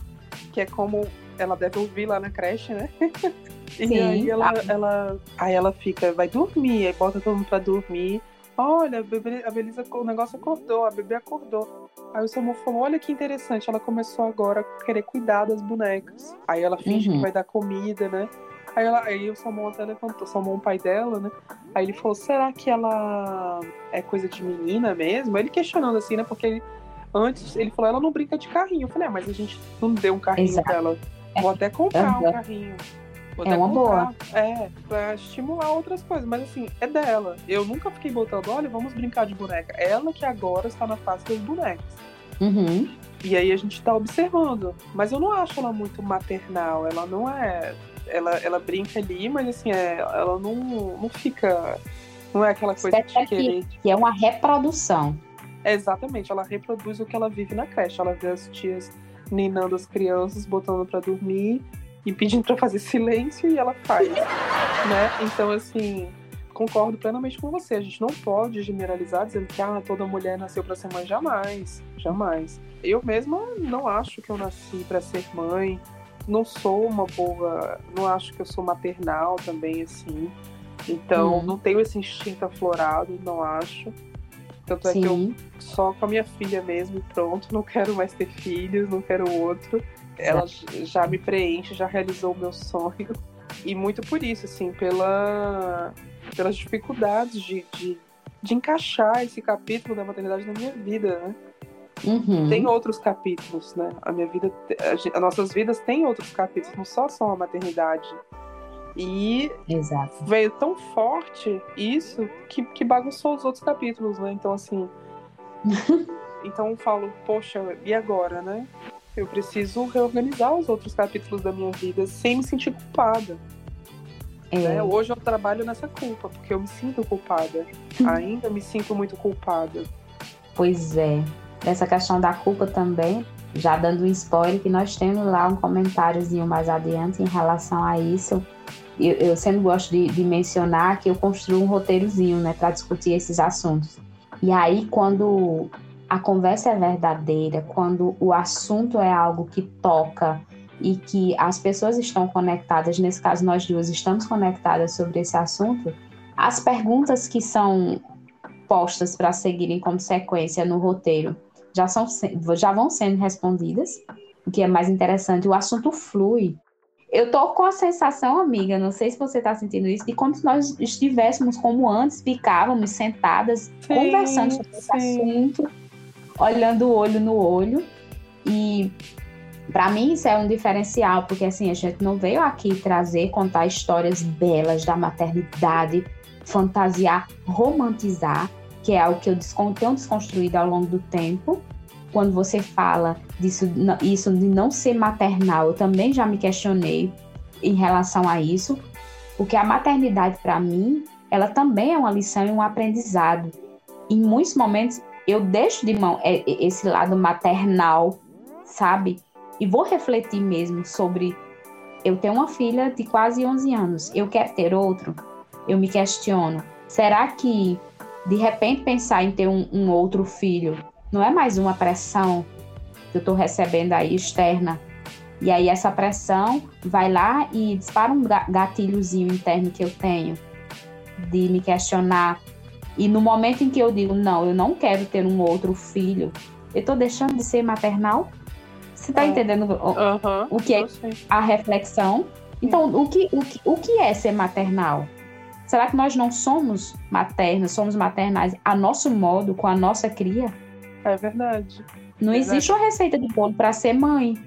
Que é como ela deve ouvir lá na creche, né? [LAUGHS] E Sim, aí ela, ela, aí ela fica, vai dormir, aí bota todo mundo pra dormir. Olha, a, bebê, a Belisa, o negócio acordou, a bebê acordou. Aí o Samu falou: Olha que interessante, ela começou agora a querer cuidar das bonecas. Aí ela finge uhum. que vai dar comida, né? Aí, ela, aí o Salmão até levantou, o Salmão, o pai dela, né? Aí ele falou: será que ela é coisa de menina mesmo? Ele questionando assim, né? Porque ele, antes ele falou: ela não brinca de carrinho. Eu falei: ah, mas a gente não deu um carrinho Exato. pra ela. Vou até comprar um carrinho. Vou é uma comprar, boa. É, pra estimular outras coisas. Mas assim, é dela. Eu nunca fiquei botando, olha, vamos brincar de boneca. Ela que agora está na fase das bonecas. Uhum. E aí a gente tá observando. Mas eu não acho ela muito maternal. Ela não é. Ela, ela brinca ali, mas assim, é, ela não, não fica. Não é aquela coisa de querer. Que é uma reprodução. É, exatamente, ela reproduz o que ela vive na creche. Ela vê as tias ninando as crianças, botando para dormir e pedindo para fazer [LAUGHS] silêncio e ela faz, né? Então assim, concordo plenamente com você. A gente não pode generalizar dizendo que ah, toda mulher nasceu para ser mãe jamais, jamais. Eu mesma não acho que eu nasci para ser mãe. Não sou uma boa, não acho que eu sou maternal também assim. Então, hum. não tenho esse instinto aflorado, não acho. Tanto Sim. é que eu só com a minha filha mesmo pronto, não quero mais ter filhos, não quero outro ela já me preenche, já realizou o meu sonho. E muito por isso, assim, pela, pelas dificuldades de, de, de encaixar esse capítulo da maternidade na minha vida, né? Uhum. Tem outros capítulos, né? A minha vida, as nossas vidas têm outros capítulos, não só são a maternidade. E Exato. veio tão forte isso que, que bagunçou os outros capítulos, né? Então, assim. [LAUGHS] então eu falo, poxa, e agora, né? Eu preciso reorganizar os outros capítulos da minha vida sem me sentir culpada. É. Né? Hoje eu trabalho nessa culpa, porque eu me sinto culpada. [LAUGHS] Ainda me sinto muito culpada. Pois é. Essa questão da culpa também, já dando um spoiler, que nós temos lá um comentáriozinho mais adiante em relação a isso. Eu, eu sempre gosto de, de mencionar que eu construo um roteirozinho, né, para discutir esses assuntos. E aí, quando a conversa é verdadeira, quando o assunto é algo que toca e que as pessoas estão conectadas, nesse caso nós duas estamos conectadas sobre esse assunto, as perguntas que são postas para seguirem como sequência no roteiro já, são, já vão sendo respondidas, o que é mais interessante, o assunto flui. Eu tô com a sensação, amiga, não sei se você está sentindo isso, de como se nós estivéssemos como antes, ficávamos sentadas, sim, conversando sobre sim. esse assunto olhando o olho no olho. E para mim isso é um diferencial, porque assim, a gente não veio aqui trazer, contar histórias belas da maternidade, fantasiar, romantizar, que é algo que eu tenho desconstruído ao longo do tempo. Quando você fala disso, isso de não ser maternal, eu também já me questionei em relação a isso, porque a maternidade para mim, ela também é uma lição e um aprendizado. Em muitos momentos eu deixo de mão esse lado maternal, sabe? e vou refletir mesmo sobre eu tenho uma filha de quase 11 anos, eu quero ter outro, eu me questiono, será que de repente pensar em ter um, um outro filho não é mais uma pressão que eu estou recebendo aí externa? E aí essa pressão vai lá e dispara um gatilhozinho interno que eu tenho de me questionar. E no momento em que eu digo, não, eu não quero ter um outro filho, eu estou deixando de ser maternal? Você está é. entendendo o, uhum, o que é a reflexão? Então, o que, o, que, o que é ser maternal? Será que nós não somos maternas, somos maternais a nosso modo, com a nossa cria? É verdade. Não é existe uma receita de bolo para ser mãe.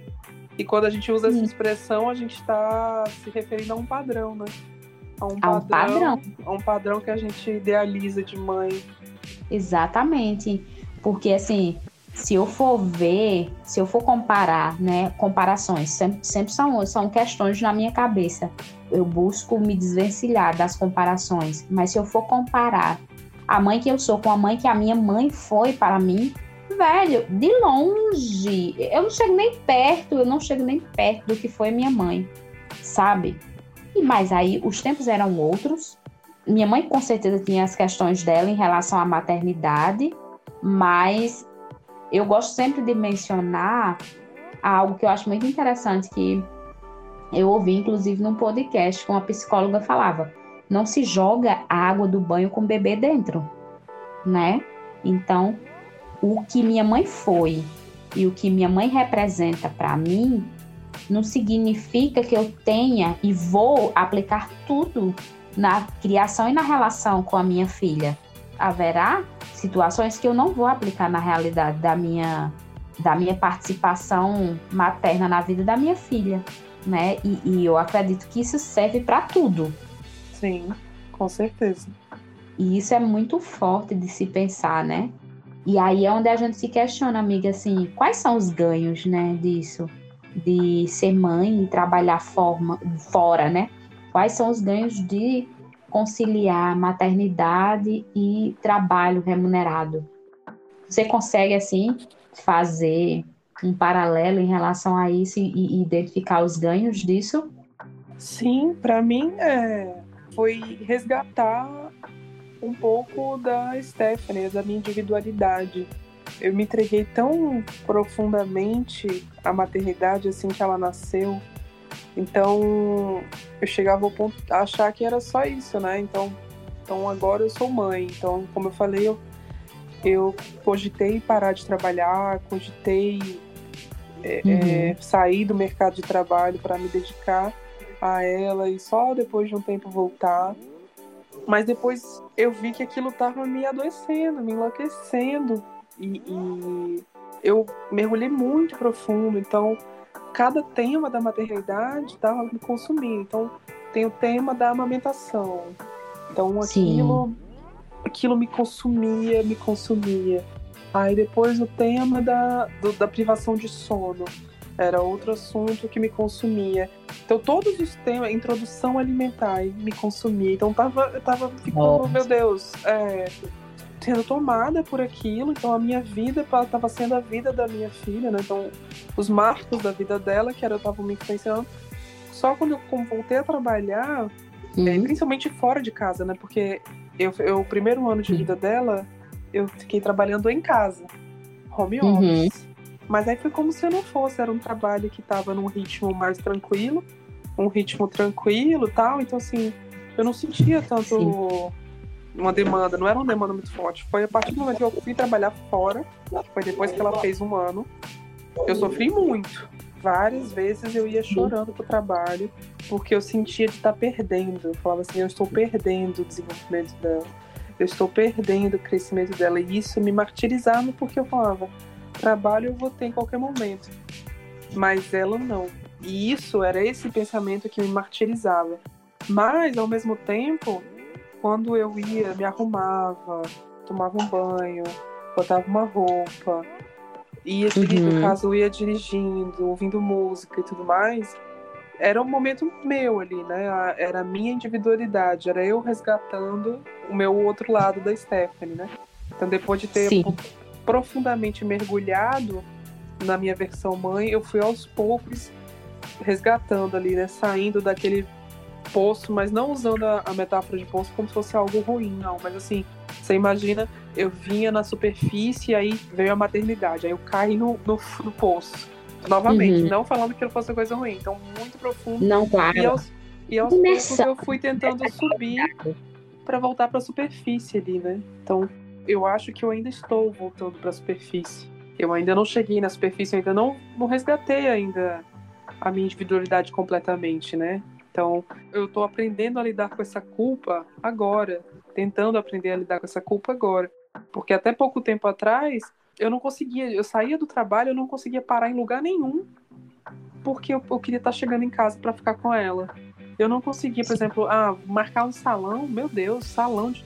E quando a gente usa essa expressão, a gente está se referindo a um padrão, né? A um, a um padrão, A um padrão que a gente idealiza de mãe. Exatamente. Porque, assim, se eu for ver, se eu for comparar, né, comparações, sempre, sempre são, são questões na minha cabeça. Eu busco me desvencilhar das comparações, mas se eu for comparar a mãe que eu sou com a mãe que a minha mãe foi para mim, velho, de longe, eu não chego nem perto, eu não chego nem perto do que foi minha mãe, sabe? E mais aí, os tempos eram outros. Minha mãe com certeza tinha as questões dela em relação à maternidade, mas eu gosto sempre de mencionar algo que eu acho muito interessante que eu ouvi inclusive num podcast com uma psicóloga falava: não se joga a água do banho com o bebê dentro, né? Então, o que minha mãe foi e o que minha mãe representa para mim não significa que eu tenha e vou aplicar tudo na criação e na relação com a minha filha. Haverá situações que eu não vou aplicar na realidade da minha da minha participação materna na vida da minha filha, né? E, e eu acredito que isso serve para tudo. Sim, com certeza. E isso é muito forte de se pensar, né? E aí é onde a gente se questiona, amiga, assim, quais são os ganhos, né, disso? De ser mãe e trabalhar forma, fora, né? Quais são os ganhos de conciliar maternidade e trabalho remunerado. Você consegue, assim, fazer um paralelo em relação a isso e, identificar os ganhos disso? Sim, para mim é, foi resgatar um pouco da Stephanie, da minha individualidade. Eu me entreguei tão profundamente à maternidade assim que ela nasceu então, eu chegava ao ponto a achar que era só isso, né? Então, então agora eu sou mãe. Então, como eu falei, eu, eu cogitei parar de trabalhar, cogitei é, uhum. é, sair do mercado de trabalho para me dedicar a ela e só depois de um tempo voltar. Mas depois eu vi que aquilo estava me adoecendo, me enlouquecendo. E, e eu mergulhei muito profundo. Então, cada tema da maternidade estava me consumindo. Então, tem o tema da amamentação. Então, aquilo, aquilo me consumia, me consumia. Aí depois o tema da, do, da privação de sono era outro assunto que me consumia. Então todos os temas, introdução alimentar me consumia. Então tava, eu tava ficando, oh. meu Deus, é, sendo tomada por aquilo, então a minha vida estava sendo a vida da minha filha, né? Então, os marcos da vida dela, que era eu estava me influenciando. Só quando eu voltei a trabalhar, uhum. é, principalmente fora de casa, né? Porque eu, eu, o primeiro ano de vida dela, eu fiquei trabalhando em casa, home uhum. office. Uhum. Mas aí foi como se eu não fosse, era um trabalho que estava num ritmo mais tranquilo, um ritmo tranquilo tal. Então, assim, eu não sentia tanto. Sim uma demanda, não era uma demanda muito forte. Foi a partir do momento que eu fui trabalhar fora, foi depois que ela fez um ano, eu sofri muito. Várias vezes eu ia chorando pro trabalho, porque eu sentia de estar tá perdendo. Eu falava assim, eu estou perdendo o desenvolvimento dela. Eu estou perdendo o crescimento dela. E isso me martirizava, porque eu falava, trabalho eu vou ter em qualquer momento. Mas ela não. E isso era esse pensamento que me martirizava. Mas, ao mesmo tempo, quando eu ia, me arrumava, tomava um banho, botava uma roupa, ia uhum. no caso eu ia dirigindo, ouvindo música e tudo mais, era um momento meu ali, né? Era a minha individualidade, era eu resgatando o meu outro lado da Stephanie, né? Então depois de ter Sim. profundamente mergulhado na minha versão mãe, eu fui aos poucos resgatando ali, né? Saindo daquele poço, mas não usando a, a metáfora de poço como se fosse algo ruim, não. Mas assim, você imagina, eu vinha na superfície, aí veio a maternidade, aí eu caí no, no, no poço. Novamente, uhum. não falando que não fosse coisa ruim, então muito profundo. Não, claro. E aos, e aos poucos eu fui tentando subir para voltar para a superfície ali, né? Então, eu acho que eu ainda estou voltando para a superfície. Eu ainda não cheguei na superfície, eu ainda não, não resgatei ainda a minha individualidade completamente, né? Então, eu estou aprendendo a lidar com essa culpa agora, tentando aprender a lidar com essa culpa agora. Porque até pouco tempo atrás, eu não conseguia, eu saía do trabalho, eu não conseguia parar em lugar nenhum, porque eu, eu queria estar chegando em casa para ficar com ela. Eu não conseguia, por exemplo, ah, marcar um salão, meu Deus, salão de...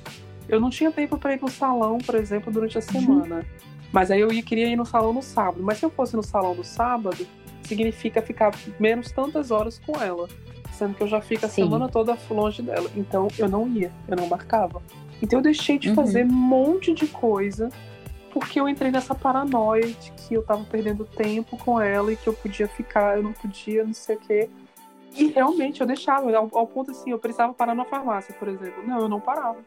Eu não tinha tempo para ir no salão, por exemplo, durante a uhum. semana. Uhum. Mas aí eu queria ir no salão no sábado. Mas se eu fosse no salão no sábado, significa ficar menos tantas horas com ela. Sendo que eu já fico a Sim. semana toda longe dela. Então eu não ia, eu não marcava. Então eu deixei de uhum. fazer um monte de coisa porque eu entrei nessa paranoia de que eu tava perdendo tempo com ela e que eu podia ficar, eu não podia, não sei o quê. E realmente eu deixava, ao, ao ponto assim, eu precisava parar na farmácia, por exemplo. Não, eu não parava.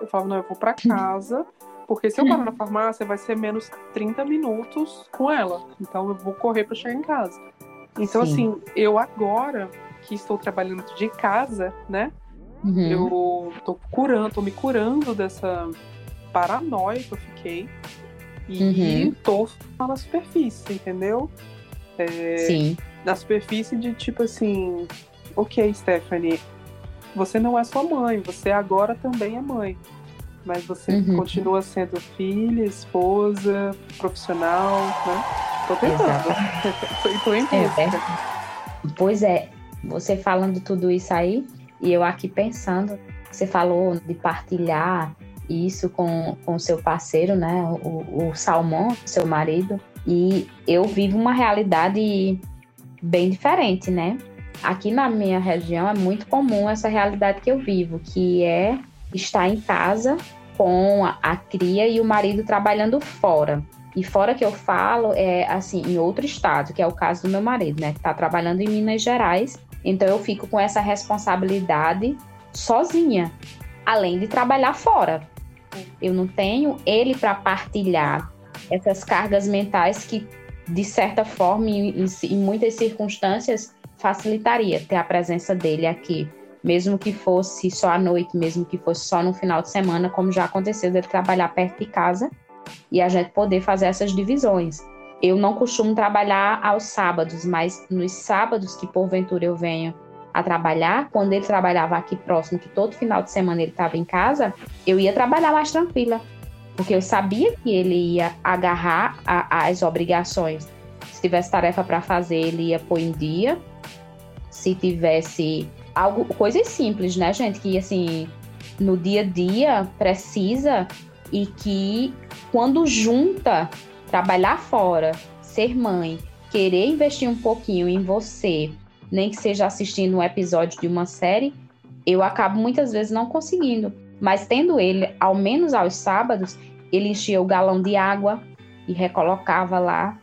Eu falava, não, eu vou para casa, porque se eu parar na farmácia, vai ser menos 30 minutos com ela. Então eu vou correr para chegar em casa. Então, Sim. assim, eu agora que estou trabalhando de casa, né? Uhum. Eu tô curando, tô me curando dessa paranoia que eu fiquei. E uhum. tô na superfície, entendeu? É, Sim. Na superfície de tipo assim, ok, Stephanie, você não é sua mãe, você agora também é mãe mas você uhum. continua sendo filha, esposa, profissional, né? Tô tentando. [LAUGHS] tô, em busca. É, pois é, você falando tudo isso aí, e eu aqui pensando, você falou de partilhar isso com o seu parceiro, né? O, o Salmão, seu marido, e eu vivo uma realidade bem diferente, né? Aqui na minha região é muito comum essa realidade que eu vivo, que é estar em casa com a, a cria e o marido trabalhando fora. E fora que eu falo, é assim, em outro estado, que é o caso do meu marido, né? Que tá trabalhando em Minas Gerais. Então eu fico com essa responsabilidade sozinha, além de trabalhar fora. Eu não tenho ele para partilhar essas cargas mentais que, de certa forma, em, em muitas circunstâncias, facilitaria ter a presença dele aqui mesmo que fosse só à noite, mesmo que fosse só no final de semana, como já aconteceu dele trabalhar perto de casa e a gente poder fazer essas divisões. Eu não costumo trabalhar aos sábados, mas nos sábados que porventura eu venho a trabalhar, quando ele trabalhava aqui próximo, que todo final de semana ele estava em casa, eu ia trabalhar mais tranquila, porque eu sabia que ele ia agarrar a, as obrigações. Se tivesse tarefa para fazer, ele ia pôr em dia. Se tivesse algo, coisas simples, né, gente? Que assim, no dia a dia precisa e que quando junta trabalhar fora, ser mãe, querer investir um pouquinho em você, nem que seja assistindo um episódio de uma série, eu acabo muitas vezes não conseguindo. Mas tendo ele, ao menos aos sábados, ele enchia o galão de água e recolocava lá.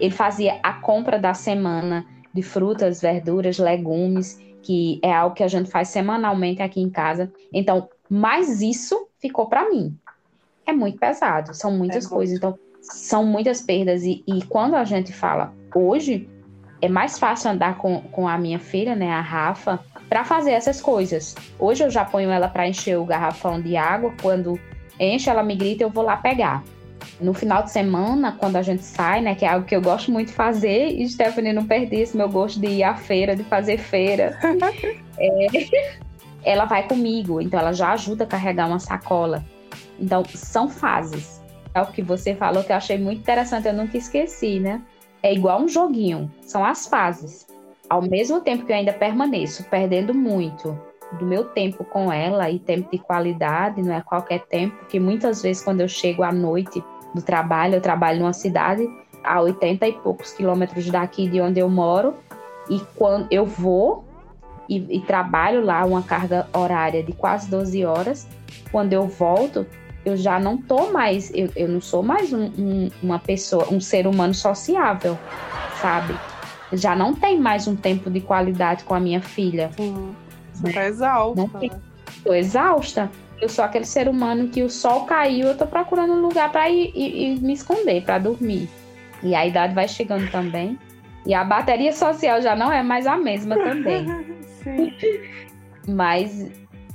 Ele fazia a compra da semana de frutas, verduras, legumes que é algo que a gente faz semanalmente aqui em casa. Então, mais isso ficou para mim. É muito pesado, são muitas é coisas. Então, são muitas perdas. E, e, quando a gente fala hoje, é mais fácil andar com, com a minha filha, né, a Rafa, para fazer essas coisas. Hoje eu já ponho ela para encher o garrafão de água. Quando enche, ela me grita, eu vou lá pegar. No final de semana, quando a gente sai, né, que é algo que eu gosto muito de fazer, e Stephanie não perdi esse meu gosto de ir à feira, de fazer feira. [LAUGHS] é, [LAUGHS] ela vai comigo, então ela já ajuda a carregar uma sacola. Então, são fases. É o que você falou que eu achei muito interessante, eu nunca esqueci, né? É igual um joguinho, são as fases. Ao mesmo tempo que eu ainda permaneço perdendo muito do meu tempo com ela e tempo de qualidade, não é qualquer tempo, porque muitas vezes quando eu chego à noite do trabalho. Eu trabalho numa cidade a 80 e poucos quilômetros daqui de onde eu moro. E quando eu vou e, e, trabalho lá uma carga horária de quase 12 horas, quando eu volto, eu já não tô mais, eu, eu não sou mais um, um, uma pessoa, um ser humano sociável, sabe? Já não tem mais um tempo de qualidade com a minha filha. Sim. Você tá exausta. Não tem, né? Tô exausta. Eu sou aquele ser humano que o sol caiu, eu tô procurando um lugar para ir, ir, ir, me esconder, para dormir. E a idade vai chegando também. E a bateria social já não é mais a mesma também. [LAUGHS] Sim. Mas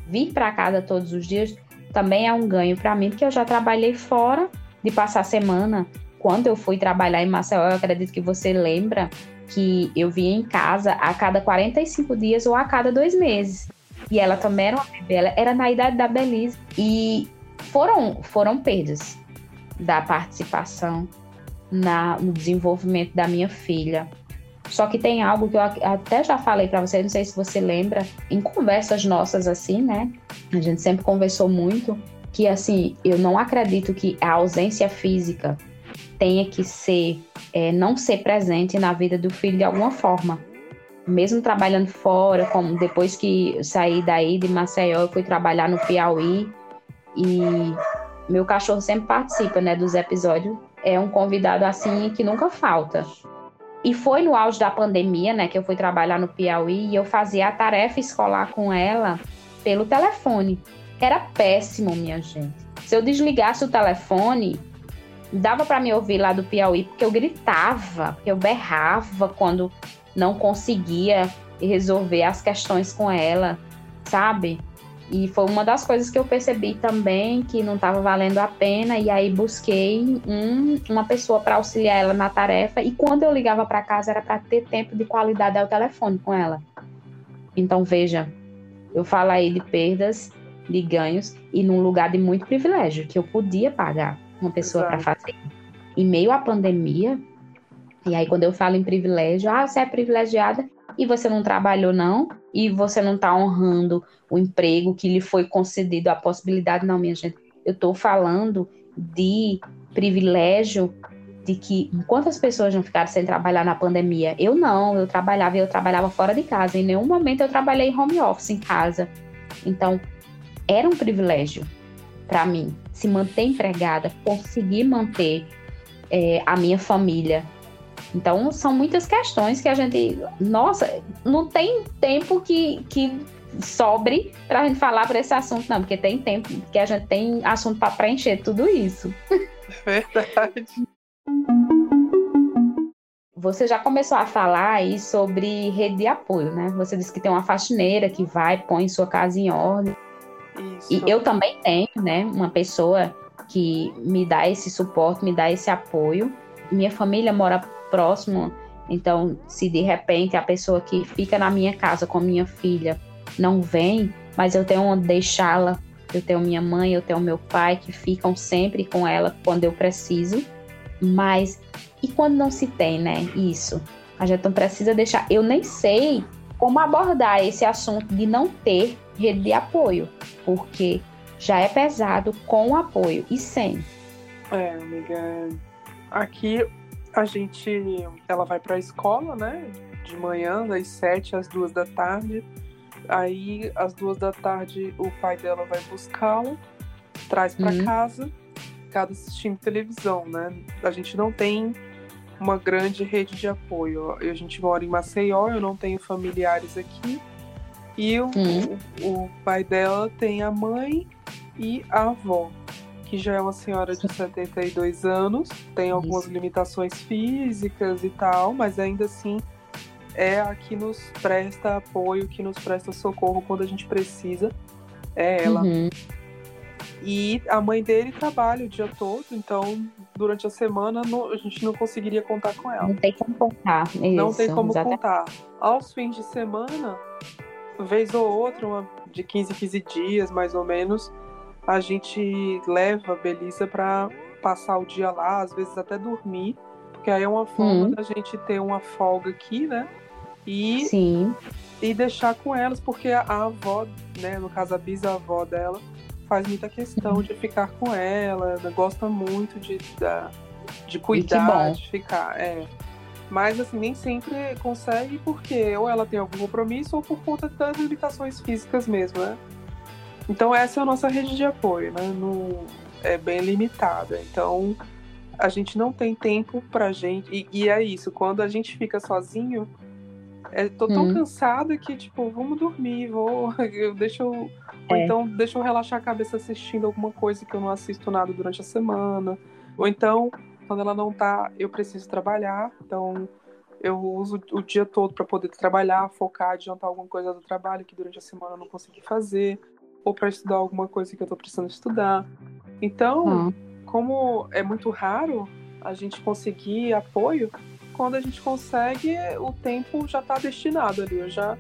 vir para casa todos os dias também é um ganho para mim, porque eu já trabalhei fora de passar semana. Quando eu fui trabalhar em Maceió, eu acredito que você lembra que eu vinha em casa a cada 45 dias ou a cada dois meses. E ela também era uma bebê, ela era na idade da Belize. E foram, foram perdas da participação na, no desenvolvimento da minha filha. Só que tem algo que eu até já falei para você, não sei se você lembra, em conversas nossas assim, né? A gente sempre conversou muito que assim, eu não acredito que a ausência física tenha que ser é, não ser presente na vida do filho de alguma forma. Mesmo trabalhando fora, como depois que saí daí de Maceió, eu fui trabalhar no Piauí e meu cachorro sempre participa, né, dos episódios. É um convidado assim que nunca falta. E foi no auge da pandemia, né, que eu fui trabalhar no Piauí e eu fazia a tarefa escolar com ela pelo telefone. Era péssimo, minha gente. Se eu desligasse o telefone, dava para me ouvir lá do Piauí, porque eu gritava, porque eu berrava quando não conseguia resolver as questões com ela, sabe? E foi uma das coisas que eu percebi também que não estava valendo a pena, e aí busquei um, uma pessoa para auxiliar ela na tarefa. E quando eu ligava para casa era para ter tempo de qualidade ao telefone com ela. Então veja, eu falo aí de perdas, de ganhos, e num lugar de muito privilégio, que eu podia pagar uma pessoa para fazer. Em meio à pandemia, e aí quando eu falo em privilégio, ah, você é privilegiada e você não trabalhou não, e você não está honrando o emprego que lhe foi concedido, a possibilidade, não, minha gente. Eu estou falando de privilégio de que quantas pessoas não ficaram sem trabalhar na pandemia? Eu não, eu trabalhava eu trabalhava fora de casa. Em nenhum momento eu trabalhei home office em casa. Então, era um privilégio para mim se manter empregada, conseguir manter é, a minha família. Então, são muitas questões que a gente. Nossa, não tem tempo que, que sobre para a gente falar para esse assunto, não, porque tem tempo que a gente tem assunto para preencher tudo isso. [LAUGHS] Verdade. Você já começou a falar aí sobre rede de apoio, né? Você disse que tem uma faxineira que vai, põe sua casa em ordem. Isso. E eu também tenho, né, uma pessoa que me dá esse suporte, me dá esse apoio. Minha família mora próximo, então se de repente a pessoa que fica na minha casa com minha filha não vem, mas eu tenho onde deixá-la. Eu tenho minha mãe, eu tenho meu pai que ficam sempre com ela quando eu preciso. Mas e quando não se tem, né? Isso. A gente não precisa deixar. Eu nem sei como abordar esse assunto de não ter rede de apoio, porque já é pesado com apoio e sem. É, amiga. Aqui a gente. Ela vai para a escola, né? De manhã, das sete às duas da tarde. Aí, às duas da tarde, o pai dela vai buscá-la, traz para uhum. casa, cada assistindo televisão, né? A gente não tem uma grande rede de apoio. A gente mora em Maceió, eu não tenho familiares aqui. E o, hum. o, o, pai dela tem a mãe e a avó, que já é uma senhora de 72 anos, tem algumas Isso. limitações físicas e tal, mas ainda assim é a que nos presta apoio, que nos presta socorro quando a gente precisa. É ela. Uhum. E a mãe dele trabalha o dia todo, então durante a semana a gente não conseguiria contar com ela. Não tem como contar. Isso, não tem como exatamente. contar. Aos fins de semana, vez ou outra, uma, de 15 15 dias mais ou menos, a gente leva a Belisa para passar o dia lá, às vezes até dormir, porque aí é uma forma hum. da gente ter uma folga aqui, né? E, Sim. e deixar com elas, porque a, a avó, né, no caso a bisavó dela, faz muita questão uhum. de ficar com ela, gosta muito de, de, de cuidar, de ficar. É. Mas assim, nem sempre consegue porque ou ela tem algum compromisso ou por conta das limitações físicas mesmo, né? Então essa é a nossa rede de apoio, né? No, é bem limitada. Então a gente não tem tempo pra gente. E, e é isso, quando a gente fica sozinho, é, tô tão hum. cansada que, tipo, vamos dormir, vou. Eu, [LAUGHS] deixa eu. É. Ou então deixa eu relaxar a cabeça assistindo alguma coisa que eu não assisto nada durante a semana. Ou então, quando ela não tá, eu preciso trabalhar. Então, eu uso o dia todo para poder trabalhar, focar, adiantar alguma coisa do trabalho que durante a semana eu não consegui fazer. Ou para estudar alguma coisa que eu tô precisando estudar. Então, hum como é muito raro a gente conseguir apoio, quando a gente consegue, o tempo já está destinado ali. Eu já,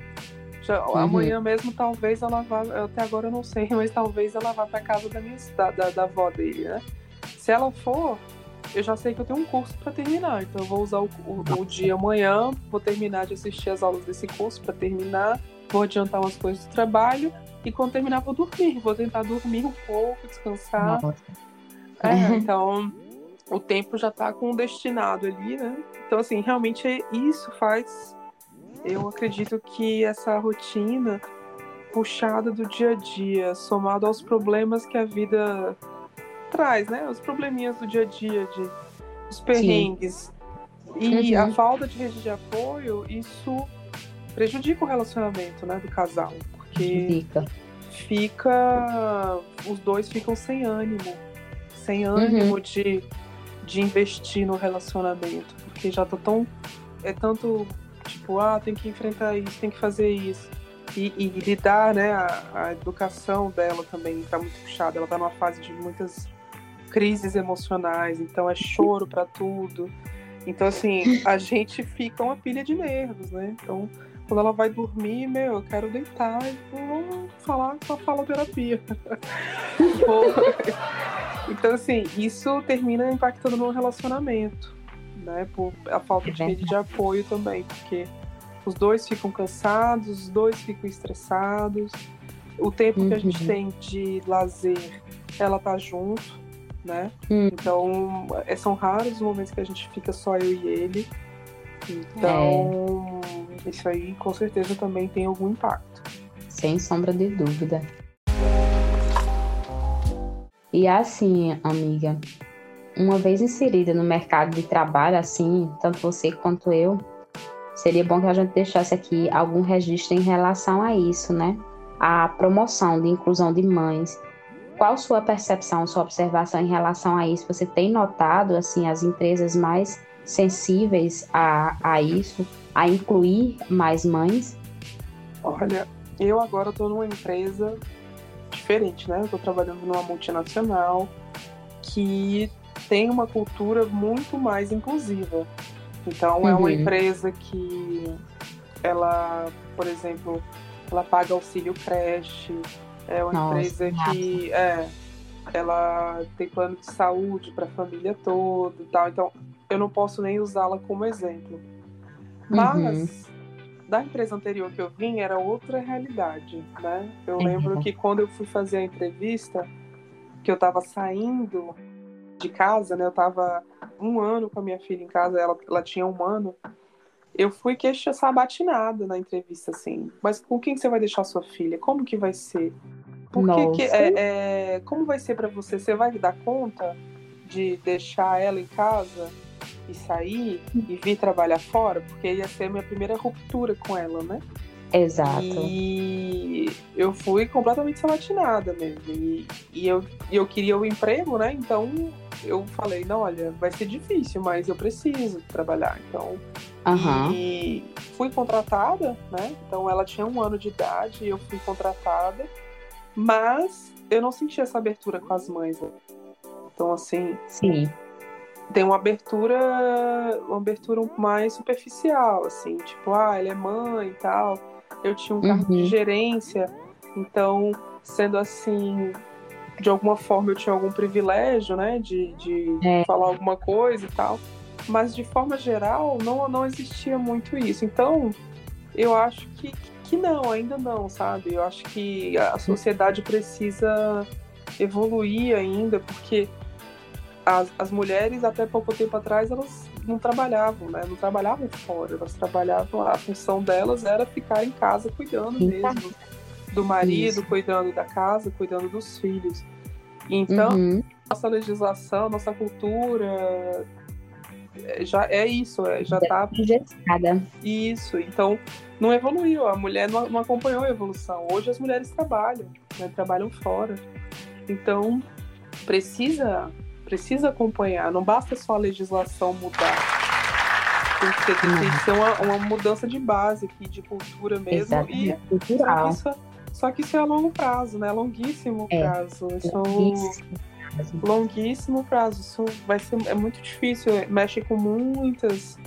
já uhum. amanhã mesmo talvez ela vá, até agora eu não sei, [LAUGHS] mas talvez ela vá para casa da minha da, da, da avó dele, né? Se ela for, eu já sei que eu tenho um curso para terminar, então eu vou usar o, o, o, dia amanhã, vou terminar de assistir as aulas desse curso para terminar, vou adiantar umas coisas do trabalho e quando terminar vou dormir, vou tentar dormir um pouco, descansar. É, [LAUGHS] então o tempo já está com destinado ali, né? Então, assim, realmente isso faz. Eu acredito que essa rotina puxada do dia a dia, somado aos problemas que a vida traz, né? Os probleminhas do dia a dia, de, os perrengues. Sim. E uhum. a falta de rede de apoio, isso prejudica o relacionamento, né, do casal. Porque fica. fica. Os dois ficam sem ânimo sem ânimo uhum. de, de investir no relacionamento, porque já tá tão. É tanto tipo, ah, tem que enfrentar isso, tem que fazer isso. E, e lidar, né, a, a, educação dela também tá muito puxada, ela tá numa fase de muitas crises emocionais, então é choro para tudo. Então, assim, a [LAUGHS] gente fica uma pilha de nervos, né? Então, quando ela vai dormir, meu, eu quero deitar e vou falar com a faloterapia. [LAUGHS] então, assim, isso termina impactando no relacionamento, né? Por a falta de rede de apoio também, porque os dois ficam cansados, os dois ficam estressados. O tempo uhum. que a gente uhum. tem de lazer, ela tá junto, né? Uhum. Então, é, são raros os momentos que a gente fica só eu e ele. Então, é. Isso aí com certeza também tem algum impacto. Sem sombra de dúvida. E assim, amiga, uma vez inserida no mercado de trabalho, assim, tanto você quanto eu, seria bom que a gente deixasse aqui algum registro em relação a isso, né? A promoção de inclusão de mães. Qual sua percepção, sua observação em relação a isso? Você tem notado, assim, as empresas mais sensíveis a, a isso, a incluir mais mães? Olha, eu agora estou numa empresa diferente, né? Eu estou trabalhando numa multinacional que tem uma cultura muito mais inclusiva. Então, uhum. é uma uhum. empresa que ela, por exemplo, ela paga auxílio creche, é uma Nossa, empresa que é, ela tem plano de saúde para a família toda e tal. Então, eu não posso nem usá-la como exemplo. Mas uhum. da empresa anterior que eu vim era outra realidade, né? Eu uhum. lembro que quando eu fui fazer a entrevista, que eu estava saindo de casa, né? Eu estava um ano com a minha filha em casa, ela, ela tinha um ano. Eu fui queixa sabatinada na entrevista, assim. Mas com quem você vai deixar sua filha? Como que vai ser? Por que, que é, é, como vai ser para você? Você vai dar conta de deixar ela em casa? E sair e vir trabalhar fora, porque ia ser a minha primeira ruptura com ela, né? Exato. E eu fui completamente sabatinada mesmo. E, e eu, e eu queria o emprego, né? Então eu falei, não, olha, vai ser difícil, mas eu preciso trabalhar. Então. Uhum. E fui contratada, né? Então ela tinha um ano de idade e eu fui contratada. Mas eu não senti essa abertura com as mães. Né? Então, assim. Sim tem uma abertura, uma abertura mais superficial, assim, tipo, ah, ela é mãe e tal. Eu tinha um cargo uhum. de gerência, então, sendo assim, de alguma forma eu tinha algum privilégio, né, de, de é. falar alguma coisa e tal. Mas de forma geral, não, não existia muito isso. Então, eu acho que, que não, ainda não, sabe? Eu acho que a sociedade precisa evoluir ainda, porque as, as mulheres, até pouco tempo atrás, elas não trabalhavam, né? Não trabalhavam fora, elas trabalhavam, a função delas era ficar em casa cuidando mesmo do marido, Isso. cuidando da casa, cuidando dos filhos. Então, uhum. nossa legislação, nossa cultura é, já é isso, é, já está engessada. Isso, então não evoluiu, a mulher não, não, acompanhou a evolução. Hoje as mulheres trabalham, né, trabalham fora. Então, precisa precisa acompanhar, não basta só a legislação mudar. Tem que, ter, tem que ser uma, uma, mudança de base aqui, de cultura mesmo. Exatamente. E cultural. Só que, isso, só que isso é a longo prazo, né? Longuíssimo é, prazo. Isso longuíssimo. longuíssimo prazo. Isso vai ser é muito difícil. Mexe com muitas,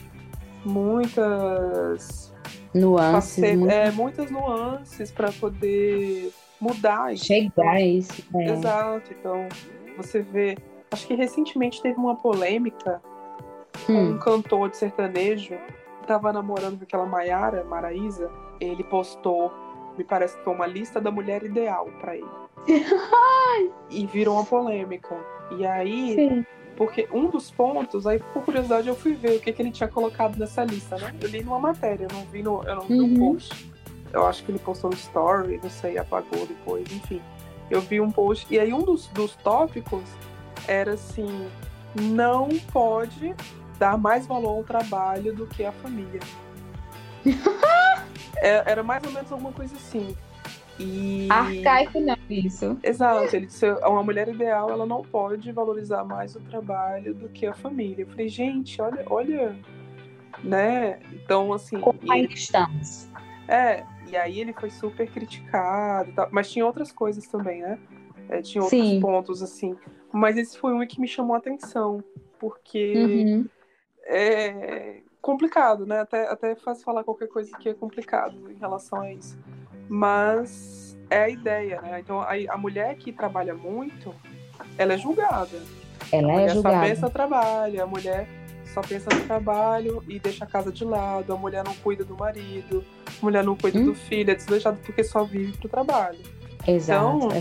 muitas nuances. Muito... É, muitas nuances para poder mudar isso. Chegar a isso. É. Exato. Então, você vê. Acho que recentemente teve uma polêmica hum. um cantor de sertanejo estava namorando com aquela Maiara, Maraísa, ele postou, me parece que foi uma lista da mulher ideal para ele. e virou uma polêmica. E aí, Sim. porque um dos pontos, aí por curiosidade eu fui ver o que, que ele tinha colocado nessa lista, né? Eu li numa matéria, eu não vi no, eu não vi uhum. um post. Eu acho que ele postou no story, não sei, apagou depois, enfim. Eu vi um post, e aí um dos, dos tópicos era assim, não pode dar mais valor ao trabalho do que à família. [LAUGHS] é, era mais ou menos alguma coisa assim. E... Arcaico não, isso. Exato, ele disse, uma mulher ideal, ela não pode valorizar mais o trabalho do que a família. Eu falei, gente, olha, olha, né? Então, assim. Como ainda estamos. É, e aí ele foi super criticado, mas tinha outras coisas também, né? É, tinha outros Sim. pontos, assim. Mas esse foi um que me chamou a atenção, porque uhum é complicado, né? Até, até faz falar qualquer coisa que é complicado em relação a isso. Mas é a ideia, né? Então a, a mulher que trabalha muito, ela é julgada. Ela a mulher é julgada. só pensa trabalho, a mulher só pensa no trabalho e deixa a casa de lado, a mulher não cuida do marido, a mulher não cuida hum? do filho, é desleixada porque só vive pro trabalho. Exato. Então, é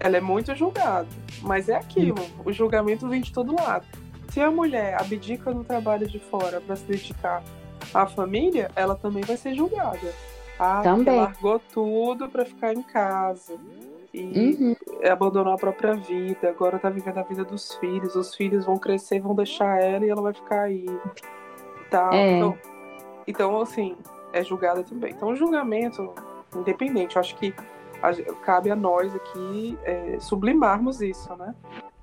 ela é muito julgada. Mas é aquilo, hum. o julgamento vem de todo lado se a mulher abdica do trabalho de fora para se dedicar à família, ela também vai ser julgada. Ah, também. largou tudo para ficar em casa e uhum. abandonou a própria vida. Agora tá vivendo a vida dos filhos. Os filhos vão crescer, vão deixar ela e ela vai ficar aí. Tá? É. Então, então, assim, é julgada também. Então, o julgamento independente, eu acho que a, cabe a nós aqui é, sublimarmos isso, né?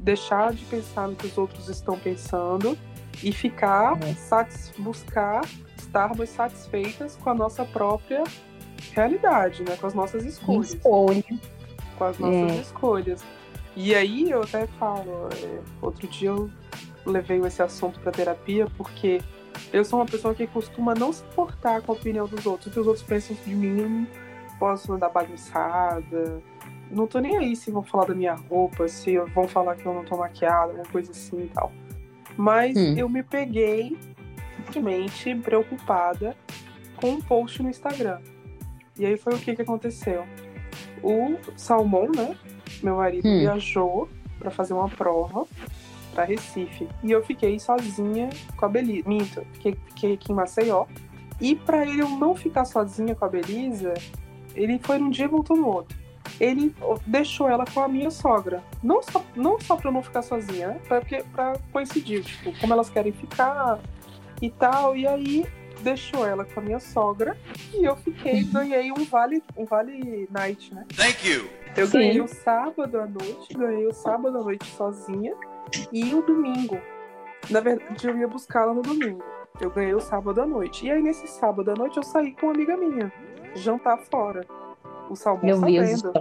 deixar de pensar no que os outros estão pensando e ficar, é. buscar estarmos satisfeitas com a nossa própria realidade, né? Com as nossas escolhas. Escolha. Com as nossas é. escolhas. E aí eu até falo, é, outro dia eu levei esse assunto para terapia porque eu sou uma pessoa que costuma não se importar com a opinião dos outros. O que os outros pensam de mim, posso andar bagunçada, não tô nem aí se vão falar da minha roupa, se vão falar que eu não tô maquiada, alguma coisa assim e tal. Mas hum. eu me peguei simplesmente preocupada com um post no Instagram. E aí foi o que que aconteceu? O Salmão, né? Meu marido hum. viajou para fazer uma prova para Recife. E eu fiquei sozinha com a Belisa. Minto, fiquei, fiquei aqui em Maceió. E para ele eu não ficar sozinha com a Belisa, ele foi num dia e voltou no outro ele deixou ela com a minha sogra. Não só, não só pra eu não ficar sozinha, né? Pra, porque, pra coincidir, tipo, como elas querem ficar e tal. E aí deixou ela com a minha sogra e eu fiquei, [LAUGHS] ganhei um vale, um vale night, né? Thank you. Eu Sim. ganhei o sábado à noite, ganhei o sábado à noite sozinha e o domingo. Na verdade, eu ia buscá-la no domingo. Eu ganhei o sábado à noite. E aí, nesse sábado à noite, eu saí com uma amiga minha, jantar fora. O Salmão sabendo.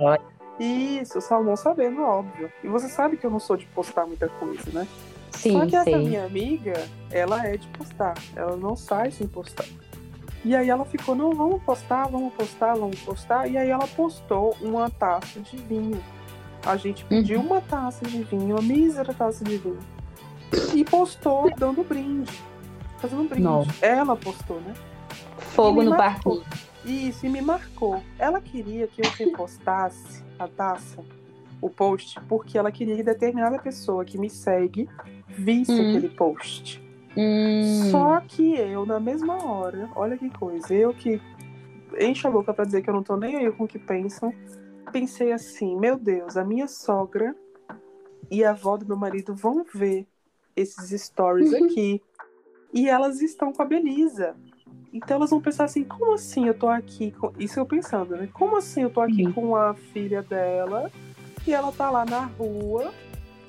Isso, o Salmão sabendo, óbvio. E você sabe que eu não sou de postar muita coisa, né? Sim, Só que essa minha amiga, ela é de postar. Ela não sai sem postar. E aí ela ficou, não, vamos postar, vamos postar, vamos postar. E aí ela postou uma taça de vinho. A gente pediu uhum. uma taça de vinho, uma mísera taça de vinho. E postou dando brinde. Fazendo um brinde. Não. Ela postou, né? Fogo no barco. E me marcou. Ela queria que eu repostasse a taça, o post, porque ela queria que determinada pessoa que me segue visse hum. aquele post. Hum. Só que eu, na mesma hora, olha que coisa, eu que encho a boca pra dizer que eu não tô nem aí com o que pensam, pensei assim, meu Deus, a minha sogra e a avó do meu marido vão ver esses stories Uhum. aqui. E elas estão com a Belisa. Então elas vão pensar assim, como assim eu tô aqui com... Isso eu pensando, né? Como assim eu tô aqui Uhum. com a filha dela e ela tá lá na rua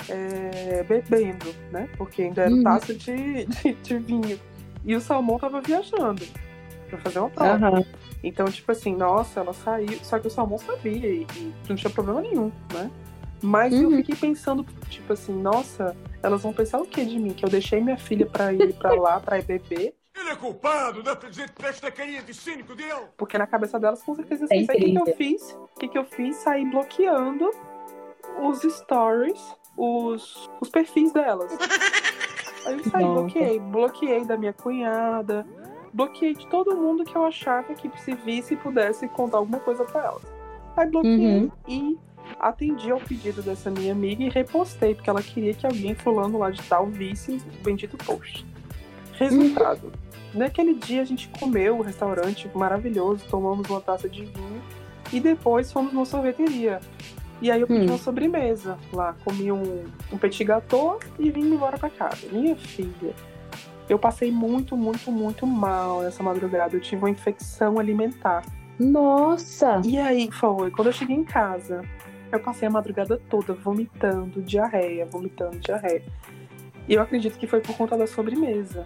é, bebendo, né? Porque ainda era Uhum. taça de, de, de vinho. E o Salmão tava viajando pra fazer uma prova. Aham. Então, tipo assim, nossa, ela saiu. Só que o Salmão sabia e, e não tinha problema nenhum, né? Mas eu Uhum. fiquei pensando, tipo assim, nossa, elas vão pensar o que de mim? Que eu deixei minha filha pra ir pra lá, pra ir beber. Ele é culpado da- desta carinha de cínico dele. Porque na cabeça delas, com certeza, É assim, sabe o que, que eu fiz? O que, que eu fiz? Saí bloqueando os stories, os, os perfis delas. [LAUGHS] Aí eu saí, Nossa. bloqueei. Bloqueei da minha cunhada. Bloqueei de todo mundo que eu achava que se visse pudesse contar alguma coisa pra elas. Aí bloqueei Uhum. e atendi ao pedido dessa minha amiga e repostei, porque ela queria que alguém fulano lá de tal visse o bendito post. Resultado. Naquele dia a gente comeu o restaurante maravilhoso, tomamos uma taça de vinho e depois fomos numa sorveteria. E aí eu pedi Hum. uma sobremesa lá, comi um, um petit gâteau e vim embora pra casa. Minha filha, eu passei muito, muito, muito mal nessa madrugada. Eu tive uma infecção alimentar. Nossa! E aí foi, quando eu cheguei em casa, eu passei a madrugada toda vomitando, diarreia, vomitando, diarreia. E eu acredito que foi por conta da sobremesa.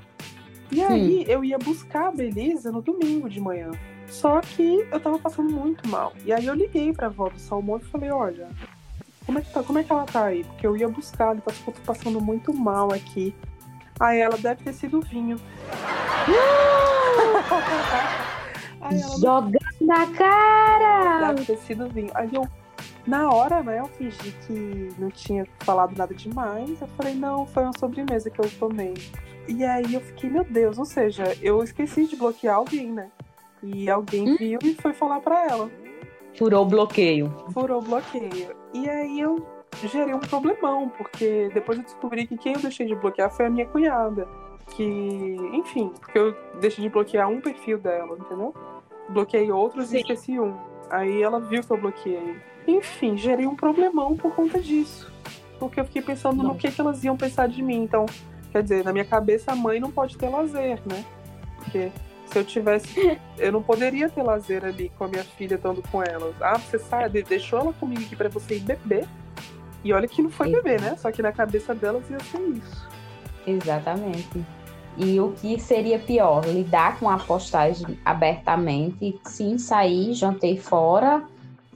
E aí eu ia buscar a Belisa no domingo de manhã. Só que eu tava passando muito mal. E aí eu liguei pra avó do Salmão e falei, olha, como é que, tá, como é que ela tá aí? Porque eu ia buscar, ela tá passando muito mal aqui. Aí ela deve ter sido vinho. [LAUGHS] aí ela Jogando na cara! deve ter sido vinho. Aí eu, na hora, né, eu fingi que não tinha falado nada demais. Eu falei, não, foi uma sobremesa que eu tomei. E aí eu fiquei, meu Deus, ou seja, eu esqueci de bloquear alguém, né? E alguém Hum. viu e foi falar pra ela. Furou o bloqueio. Furou o bloqueio. E aí eu gerei um problemão, porque depois eu descobri que quem eu deixei de bloquear foi a minha cunhada. Que, enfim, porque eu deixei de bloquear um perfil dela, entendeu? Bloqueei outros Sim. e esqueci um. Aí ela viu que eu bloqueei. Enfim, gerei um problemão por conta disso. Porque eu fiquei pensando no Nossa. que, que elas iam pensar de mim. Então, quer dizer, na minha cabeça a mãe não pode ter lazer, né? Porque se eu tivesse. [LAUGHS] Eu não poderia ter lazer ali com a minha filha estando com elas. Ah, você sabe, deixou ela comigo aqui pra você ir beber. E olha que não foi beber, né? Só que na cabeça delas ia ser isso. Exatamente. E o que seria pior? Lidar com a postagem abertamente. Sim, saí, jantei fora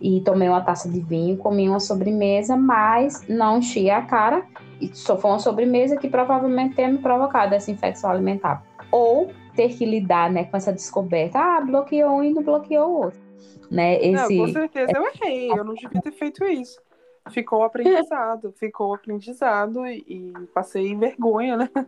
e tomei uma taça de vinho, comi uma sobremesa, mas não enchi a cara. E só foi uma sobremesa que provavelmente tenha me provocado essa infecção alimentar. Ou ter que lidar né, com essa descoberta. Ah, bloqueou um e não bloqueou o outro. Né? Não, Esse... com certeza eu errei. Eu não devia ter feito isso. Ficou aprendizado, ficou aprendizado e, e passei vergonha, né? [LAUGHS]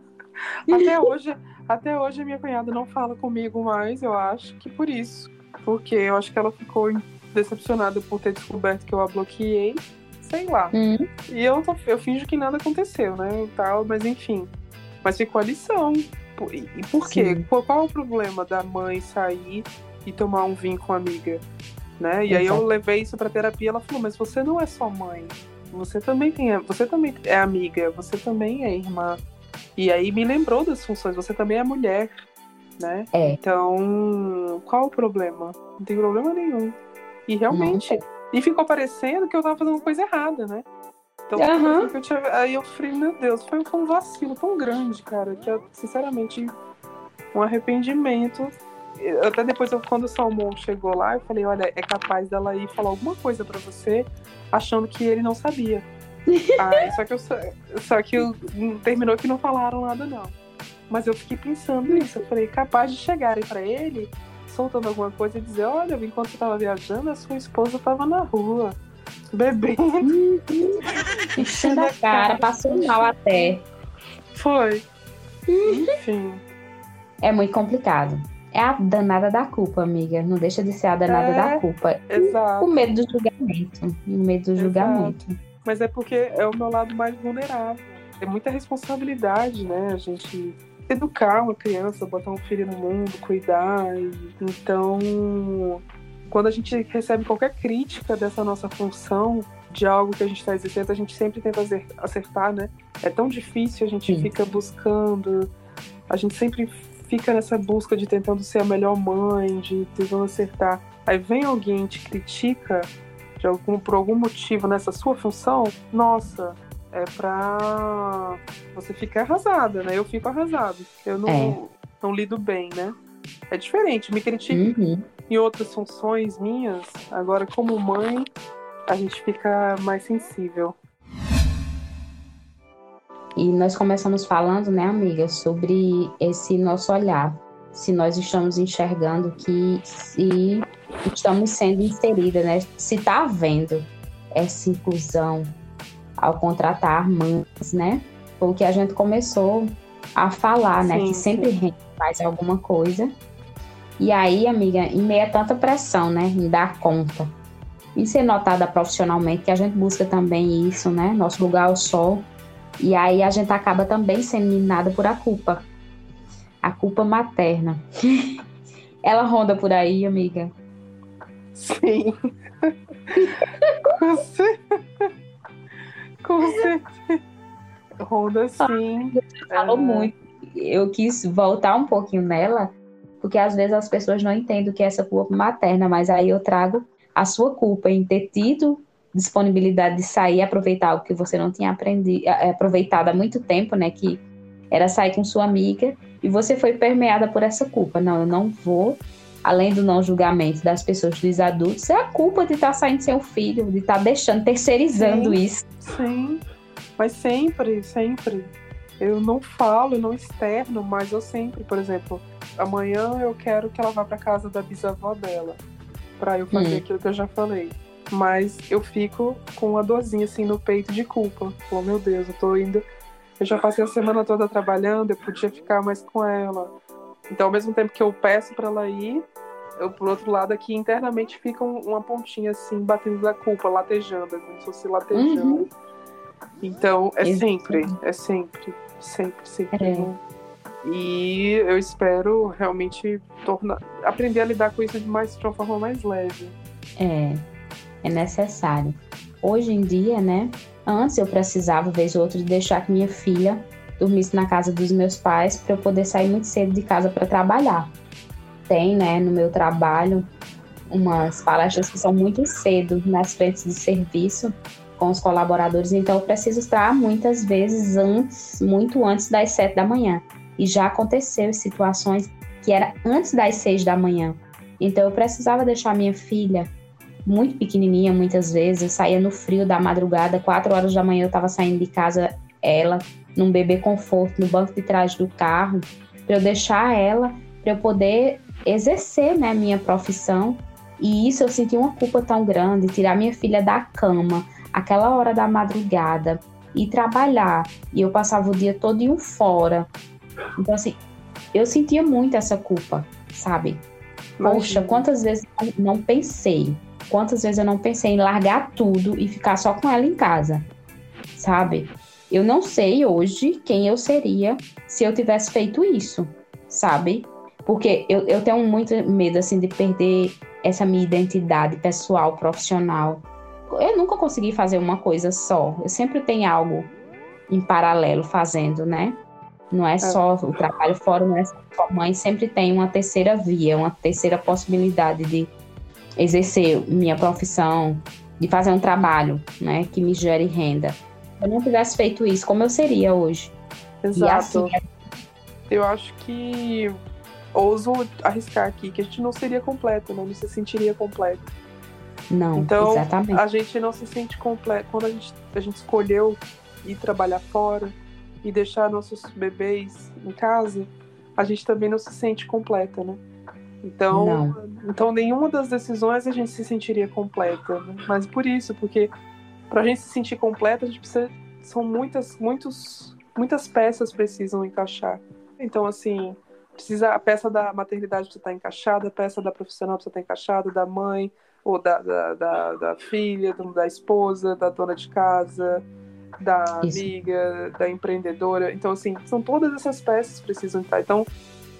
Até hoje, até hoje a minha cunhada não fala comigo mais, eu acho que por isso. Porque eu acho que ela ficou decepcionada por ter descoberto que eu a bloqueei, sei lá. Hum, E eu, tô- eu finjo que nada aconteceu, né? E tal, mas enfim. Mas ficou a lição. E e por quê? Sim. Qual, é o problema da mãe sair e tomar um vinho com a amiga? Né? E aí eu levei isso pra terapia ela falou, mas você não é só mãe. Você também tem. Você também é amiga, você também é irmã. E aí me lembrou das funções, você também é mulher, né? É. Então, qual o problema? Não tem problema nenhum. E realmente. E ficou parecendo que eu tava fazendo coisa errada, né? Então, que eu tinha- aí eu falei, meu Deus, foi, um vacilo tão grande, cara, que eu, sinceramente, um arrependimento. Até depois, eu, quando o Salmão chegou lá, eu falei, olha, é capaz dela ir falar alguma coisa pra você, achando que ele não sabia. [LAUGHS] Aí, só que eu só que eu, terminou que não falaram nada, não. Mas eu fiquei pensando nisso. Eu falei, capaz de chegarem pra ele, soltando alguma coisa e dizer, olha, enquanto você tava viajando, a sua esposa tava na rua, bebendo. enchendo a cara, passou mal até. Foi. Enfim. É muito complicado. É a danada da culpa, amiga. Não deixa de ser a danada É. da culpa. Exato. O medo do julgamento. O medo do Exato. julgamento. Mas é porque é o meu lado mais vulnerável. É muita responsabilidade, né? A gente educar uma criança, botar um filho no mundo, cuidar. Então, quando a gente recebe qualquer crítica dessa nossa função, de algo que a gente está exercendo, a gente sempre tenta acertar, né? É tão difícil, a gente Sim. fica buscando, a gente sempre fica nessa busca de tentando ser a melhor mãe, de tentando acertar. Aí vem alguém te critica de algum, por algum motivo nessa sua função, nossa, é pra você ficar arrasada, né? Eu fico arrasado. Eu não, é. não lido bem, né? É diferente, me critica uhum. em outras funções minhas. Agora, como mãe, a gente fica mais sensível. E nós começamos falando, né, amiga, sobre esse nosso olhar. Se nós estamos enxergando que se estamos sendo inseridas, né? Se está havendo essa inclusão ao contratar mães, né? Foi o que a gente começou a falar, né? Sim, que sempre sim. faz alguma coisa. E aí, amiga, em meio a tanta pressão, né? Em dar conta e ser notada profissionalmente, que a gente busca também isso, né? Nosso lugar ao sol. E aí a gente acaba também sendo minada por a culpa. A culpa materna. [LAUGHS] Ela ronda por aí, amiga? Sim. [LAUGHS] Certeza. Com certeza. Ronda sim. Falou é... muito. Eu quis voltar um pouquinho nela, porque às vezes as pessoas não entendem o que é essa culpa materna, mas aí eu trago a sua culpa em ter tido disponibilidade de sair e aproveitar algo que você não tinha aprendido, é, aproveitado há muito tempo, né? Que era sair com sua amiga e você foi permeada por essa culpa. Não, eu não vou, além do não julgamento das pessoas, dos adultos, é a culpa de estar tá saindo sem o filho, de estar tá deixando, terceirizando sim, isso. Sim, mas sempre, sempre. Eu não falo, eu não externo, mas eu sempre, por exemplo, amanhã eu quero que ela vá para casa da bisavó dela para eu fazer hum. aquilo que eu já falei. Mas eu fico com uma dorzinha assim no peito de culpa. Oh, meu Deus, eu tô indo. Eu já passei a semana toda trabalhando, eu podia ficar mais com ela. Então, ao mesmo tempo que eu peço para ela ir, eu, por outro lado, aqui internamente fica uma pontinha assim, batendo da culpa, latejando, como se fosse latejando. Uhum. Então, é sempre, é sempre, sempre, sempre. É. E eu espero realmente tornar, aprender a lidar com isso de, mais, de uma forma mais leve. É, é necessário. Hoje em dia, né? Antes eu precisava, vez ou outra, de deixar que minha filha dormisse na casa dos meus pais para eu poder sair muito cedo de casa para trabalhar. Tem, né, no meu trabalho, umas palestras que são muito cedo nas frentes de serviço com os colaboradores, então eu preciso estar muitas vezes antes, muito antes das sete da manhã. E já aconteceu situações que era antes das seis da manhã. Então eu precisava deixar minha filha muito pequenininha, muitas vezes. Eu saía no frio da madrugada, quatro horas da manhã eu estava saindo de casa, ela num bebê conforto, no banco de trás do carro, para eu deixar ela, para eu poder exercer, né, minha profissão. E isso eu senti uma culpa tão grande, tirar minha filha da cama, aquela hora da madrugada, e trabalhar. E eu passava o dia todo em um fora, então, assim, eu sentia muito essa culpa, sabe? Poxa, quantas vezes eu não pensei? Quantas vezes eu não pensei em largar tudo e ficar só com ela em casa, sabe? Eu não sei hoje quem eu seria se eu tivesse feito isso, sabe? Porque eu, eu tenho muito medo, assim, de perder essa minha identidade pessoal, profissional. Eu nunca consegui fazer uma coisa só. Eu sempre tenho algo em paralelo fazendo, né? Não é, é só o trabalho fora, não é só a mãe, sempre tem uma terceira via, uma terceira possibilidade de exercer minha profissão, de fazer um trabalho, né, que me gere renda. Se eu não tivesse feito isso, como eu seria hoje? Exato. Assim, eu acho que ouso arriscar aqui que a gente não seria completo, não, não se sentiria completo. Não, então, exatamente. a gente não se sente completo quando a gente, a gente escolheu ir trabalhar fora, e deixar nossos bebês em casa, a gente também não se sente completa, né? Então, não. então nenhuma das decisões a gente se sentiria completa, né? mas por isso, porque para a gente se sentir completa, a gente precisa são muitas, muitos, muitas peças precisam encaixar. Então, assim, precisa a peça da maternidade precisa estar encaixada, a peça da profissional precisa estar encaixada, da mãe ou da, da, da, da filha, da esposa, da dona de casa, da Isso. amiga, da empreendedora. Então, assim, são todas essas peças que precisam estar. Então,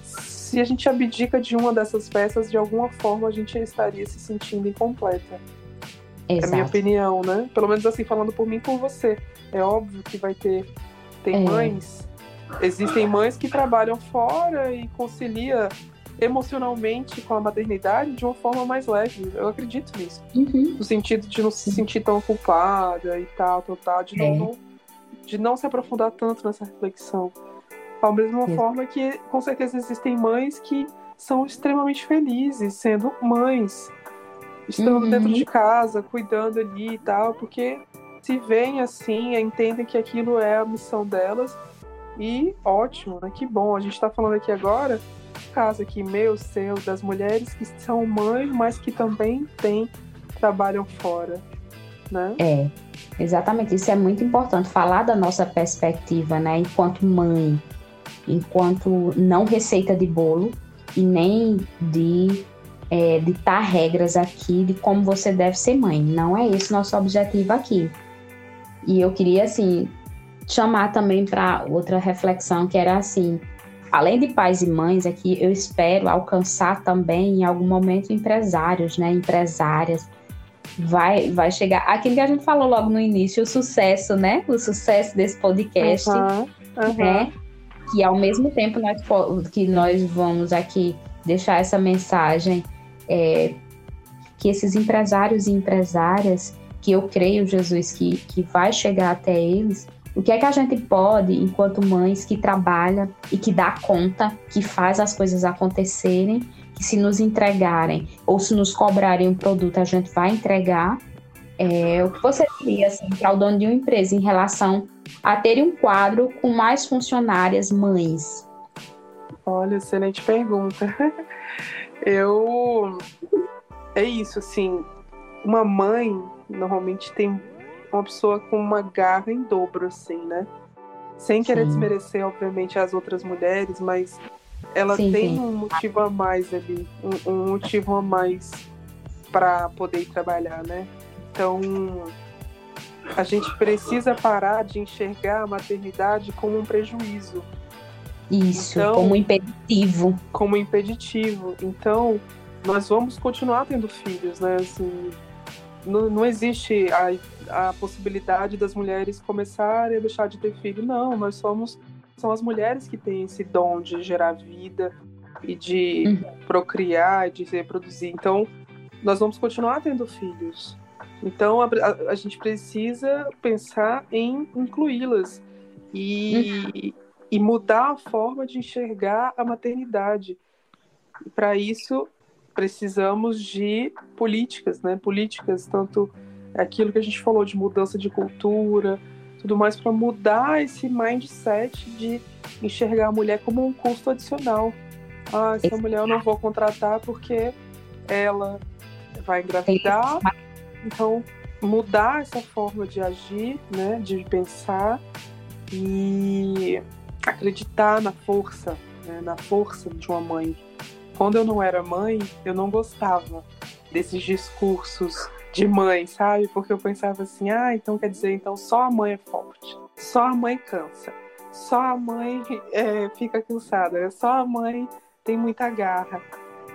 se a gente abdica de uma dessas peças, de alguma forma a gente estaria se sentindo incompleta. Exato. É a minha opinião, né? Pelo menos assim, falando por mim e por você. É óbvio que vai ter. Tem É. mães. Existem mães que trabalham fora e concilia emocionalmente com a maternidade de uma forma mais leve. Eu acredito nisso. Uhum. No sentido de não se sentir tão culpada e tal, tal, tal, de, não, É. não- de não se aprofundar tanto nessa reflexão. Da mesma Sim. forma que, com certeza, existem mães que são extremamente felizes sendo mães, estando Uhum. dentro de casa, cuidando ali e tal, porque se veem assim, entendem que aquilo é a missão delas. E ótimo, né? Que bom. A gente tá falando aqui agora, caso aqui meu, seu, das mulheres que são mães, mas que também têm, trabalham fora, né? É, exatamente. Isso é muito importante. Falar da nossa perspectiva, né? Enquanto mãe, enquanto não receita de bolo e nem de é, ditar regras aqui de como você deve ser mãe. Não é esse nosso objetivo aqui. E eu queria, assim, chamar também para outra reflexão que era assim. Além de pais e mães, aqui eu espero alcançar também em algum momento empresários, né? Empresárias, vai, vai chegar. Aquilo que a gente falou logo no início, o sucesso, né? O sucesso desse podcast, Aham, aham. né? Que ao mesmo tempo nós, que nós vamos aqui deixar essa mensagem, é, que esses empresários e empresárias, que eu creio, Jesus, que, que vai chegar até eles, o que é que a gente pode, enquanto mães que trabalham e que dá conta, que faz as coisas acontecerem, que se nos entregarem ou se nos cobrarem um produto, a gente vai entregar. É, o que você diria assim, para o dono de uma empresa em relação a ter um quadro com mais funcionárias mães? Olha, excelente pergunta. [LAUGHS] Eu. É isso, assim. Uma mãe normalmente tem uma pessoa com uma garra em dobro, assim, né? Sem querer Sim. desmerecer, obviamente, as outras mulheres, mas ela Sim, tem sim. um motivo a mais ali, um, um motivo a mais para poder trabalhar, né? Então, a gente precisa parar de enxergar a maternidade como um prejuízo. Isso, Então- como impeditivo. como impeditivo. Então, nós vamos continuar tendo filhos, né? Assim, não, não existe a, a possibilidade das mulheres começarem a deixar de ter filho. Não, nós somos são as mulheres que têm esse dom de gerar vida e de procriar, de reproduzir. Então, nós vamos continuar tendo filhos. Então, a, a- a gente precisa pensar em incluí-las e, e mudar a forma de enxergar a maternidade. Para isso, precisamos de políticas, né? Políticas, tanto aquilo que a gente falou de mudança de cultura, tudo mais, para mudar esse mindset de enxergar a mulher como um custo adicional. Ah, essa mulher eu não vou contratar porque ela vai engravidar. Então, mudar essa forma de agir, né? De pensar e acreditar na força, né, na força de uma mãe. Quando eu não era mãe, eu não gostava desses discursos de mãe, sabe? Porque eu pensava assim, ah, então quer dizer, então só a mãe é forte, só a mãe cansa, só a mãe [LAUGHS] é, fica cansada, só a mãe tem muita garra.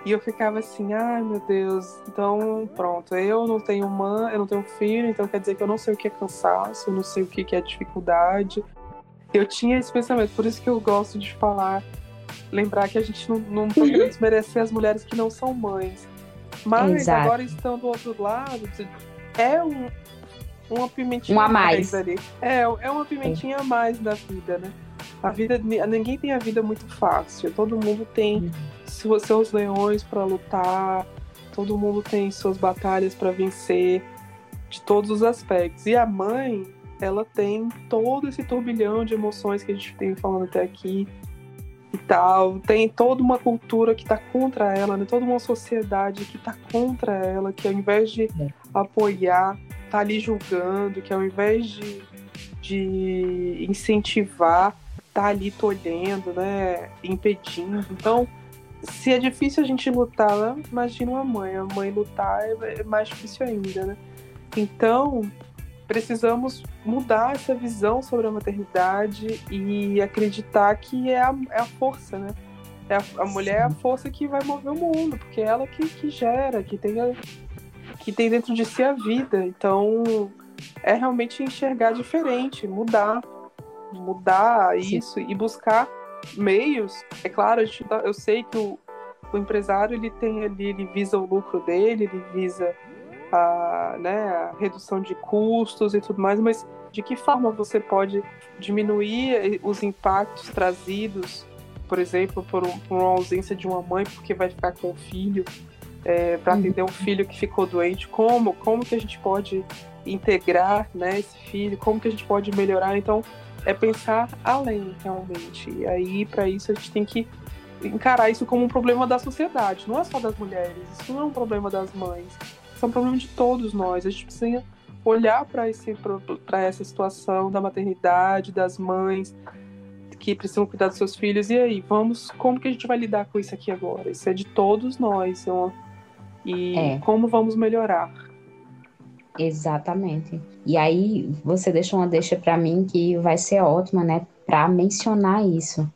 E eu ficava assim, ai meu Deus, então pronto, eu não tenho mãe, eu não tenho filho, então quer dizer que eu não sei o que é cansaço, eu não sei o que é dificuldade. Eu tinha esse pensamento, por isso que eu gosto de falar, lembrar que a gente não, não tá querendo desmerecer as mulheres que não são mães. Mas Exato. agora estando do outro lado, é um, uma pimentinha Um a mais. ali. É, é uma pimentinha a mais da vida, né? A vida, ninguém tem a vida muito fácil. Todo mundo tem su- seus leões para lutar, todo mundo tem suas batalhas para vencer, de todos os aspectos. E a mãe, ela tem todo esse turbilhão de emoções que a gente tem falando até aqui e tal. Tem toda uma cultura que tá contra ela, né? Toda uma sociedade que tá contra ela, que ao invés de É. apoiar, tá ali julgando, que ao invés de, de incentivar, tá ali tolhendo, né? Impedindo. Então, se é difícil a gente lutar, né? imagina uma mãe. A mãe lutar é é mais difícil ainda, né? Então, precisamos mudar essa visão sobre a maternidade e acreditar que é a, é a força, né? É a, a mulher é a força que vai mover o mundo, porque é ela que, que gera, que tem, a, que tem dentro de si a vida. Então, é realmente enxergar diferente, mudar. Mudar Sim. isso e buscar meios. É claro, eu sei que o, o empresário ele tem ali, ele visa o lucro dele, ele visa a, né, a redução de custos e tudo mais, mas de que forma você pode diminuir os impactos trazidos, por exemplo, por, um, por uma ausência de uma mãe porque vai ficar com o filho, é, para uhum. atender um filho que ficou doente? Como, como que a gente pode integrar né, esse filho? Como que a gente pode melhorar? Então, é pensar além, realmente. E aí, para isso, a gente tem que encarar isso como um problema da sociedade, não é só das mulheres, isso não é um problema das mães, isso é um problema de todos nós. A gente precisa olhar para essa situação da maternidade, das mães que precisam cuidar dos seus filhos. E aí, vamos, como que a gente vai lidar com isso aqui agora? Isso é de todos nós. E é. como vamos melhorar? Exatamente. E aí você deixa uma deixa para mim que vai ser ótima, né, para mencionar isso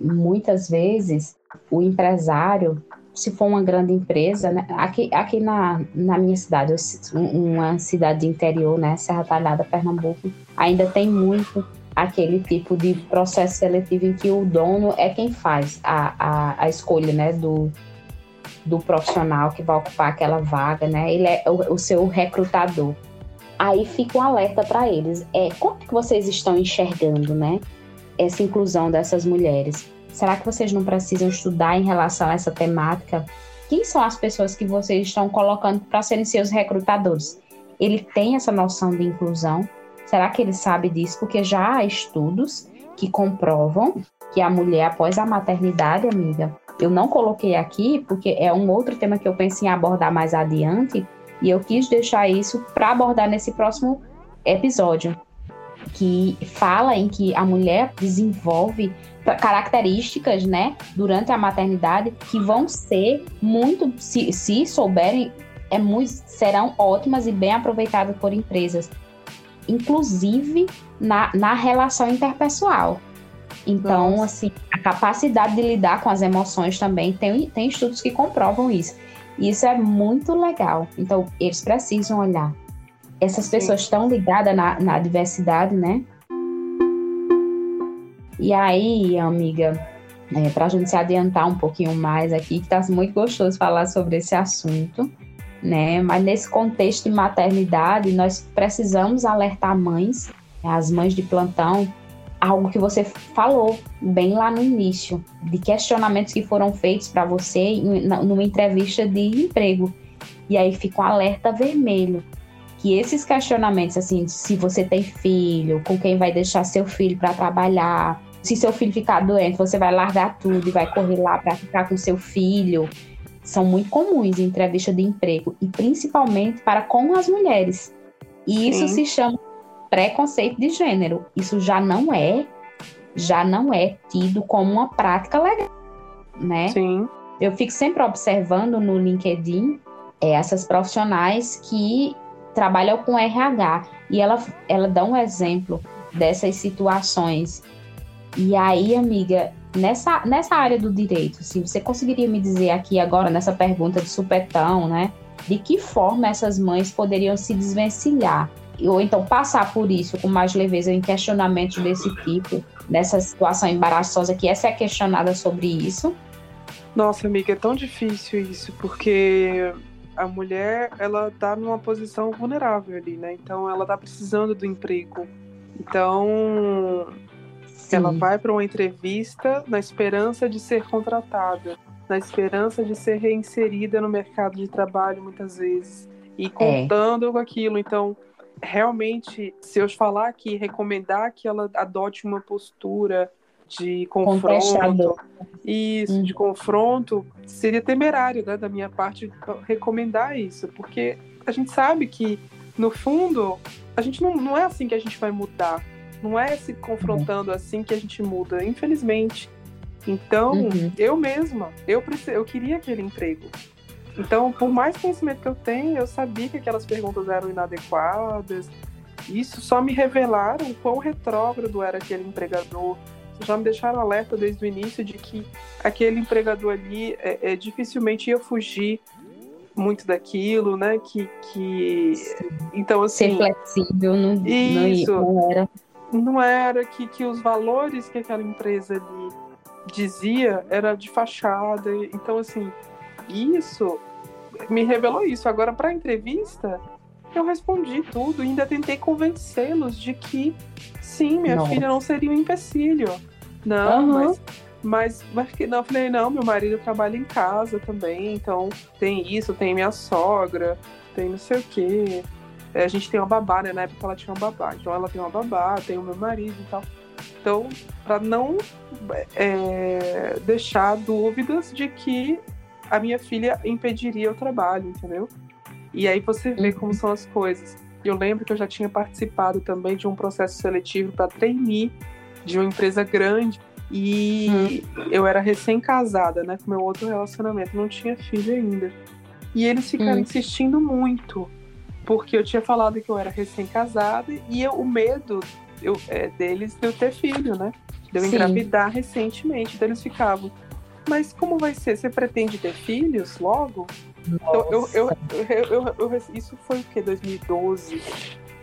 muitas vezes o empresário, se for uma grande empresa, né, aqui, aqui na, na minha cidade, uma cidade de interior, né, Serra Talhada, Pernambuco, ainda tem muito aquele tipo de processo seletivo em que o dono é quem faz a, a, a escolha, né, do, do profissional que vai ocupar aquela vaga, né, ele é o, o seu recrutador. Aí fica um alerta para eles, é, como que vocês estão enxergando, né, essa inclusão dessas mulheres? Será que vocês não precisam estudar em relação a essa temática? Quem são as pessoas que vocês estão colocando para serem seus recrutadores? Ele tem essa noção de inclusão? Será que ele sabe disso? Porque já há estudos que comprovam que a mulher, após a maternidade, amiga, eu não coloquei aqui porque é um outro tema que eu pensei em abordar mais adiante e eu quis deixar isso para abordar nesse próximo episódio, que fala em que a mulher desenvolve características, né, durante a maternidade que vão ser muito, se, se souberem, é muito, serão ótimas e bem aproveitadas por empresas, inclusive na, na relação interpessoal. Então, Nossa. assim, a capacidade de lidar com as emoções também tem, tem estudos que comprovam isso. Isso é muito legal. Então, eles precisam olhar. Essas pessoas estão ligadas na, na diversidade, né? E aí, amiga, é, para a gente se adiantar um pouquinho mais aqui, que está muito gostoso falar sobre esse assunto, né? Mas nesse contexto de maternidade, nós precisamos alertar mães, as mães de plantão, algo que você falou bem lá no início, de questionamentos que foram feitos para você numa entrevista de emprego. E aí fica um alerta vermelho que esses questionamentos, assim, se você tem filho, com quem vai deixar seu filho para trabalhar, se seu filho ficar doente, você vai largar tudo e vai correr lá para ficar com seu filho. São muito comuns em entrevista de emprego e principalmente para com as mulheres. E isso Sim. se chama preconceito de gênero. Isso já não é, já não é tido como uma prática legal, né? Sim. Eu fico sempre observando no LinkedIn é, essas profissionais que trabalham com RH e ela, ela dá um exemplo dessas situações e aí, amiga, nessa, nessa área do direito, assim, você conseguiria me dizer aqui agora, nessa pergunta de supetão, né? De que forma essas mães poderiam se desvencilhar? Ou então passar por isso com mais leveza em questionamentos desse tipo, nessa situação embaraçosa que essa é questionada sobre isso? Nossa, amiga, é tão difícil isso, porque a mulher, ela tá numa posição vulnerável ali, né? Então ela tá precisando do emprego. Então, Sim. Ela vai para uma entrevista na esperança de ser contratada, na esperança de ser reinserida no mercado de trabalho muitas vezes e é. contando é. com aquilo. Então, realmente, se eu falar aqui, recomendar que ela adote uma postura de confronto, isso, de confronto, seria temerário né, da minha parte recomendar isso, porque a gente sabe que, no fundo, a gente não, não é assim que a gente vai mudar. Não é se confrontando uhum. assim que a gente muda, infelizmente. Então, uhum. eu mesma, eu, eu queria aquele emprego. Então, por mais conhecimento que eu tenho, eu sabia que aquelas perguntas eram inadequadas. Isso só me revelaram quão retrógrado era aquele empregador, já me deixaram alerta desde o início de que aquele empregador ali é, é dificilmente ia fugir muito daquilo, né? Que, que... então assim ser flexível não, isso, não, era não era que, que os valores que aquela empresa ali dizia era de fachada. Então, assim, isso me revelou isso. Agora, para a entrevista, eu respondi tudo e ainda tentei convencê-los de que sim, minha filha não seria um empecilho. Não, uhum. mas, mas, mas não, eu falei, não, meu marido trabalha em casa também, então tem isso, tem minha sogra, tem não sei o quê. É, a gente tem uma babá, né? Na época ela tinha uma babá. Então ela tem uma babá, tem o meu marido e tal. Então, para não é, deixar dúvidas de que a minha filha impediria o trabalho, entendeu? E aí você vê uhum. como são as coisas. Eu lembro que eu já tinha participado também de um processo seletivo para trainee de uma empresa grande e hum. eu era recém-casada, né, com meu outro relacionamento, não tinha filho ainda. E eles ficaram hum. insistindo muito porque eu tinha falado que eu era recém-casada e eu, o medo eu, é, deles de eu ter filho, né? De eu Sim. engravidar recentemente. Então eles ficavam, mas como vai ser? Você pretende ter filhos logo? Então, eu, eu, eu, isso foi o que? 2012?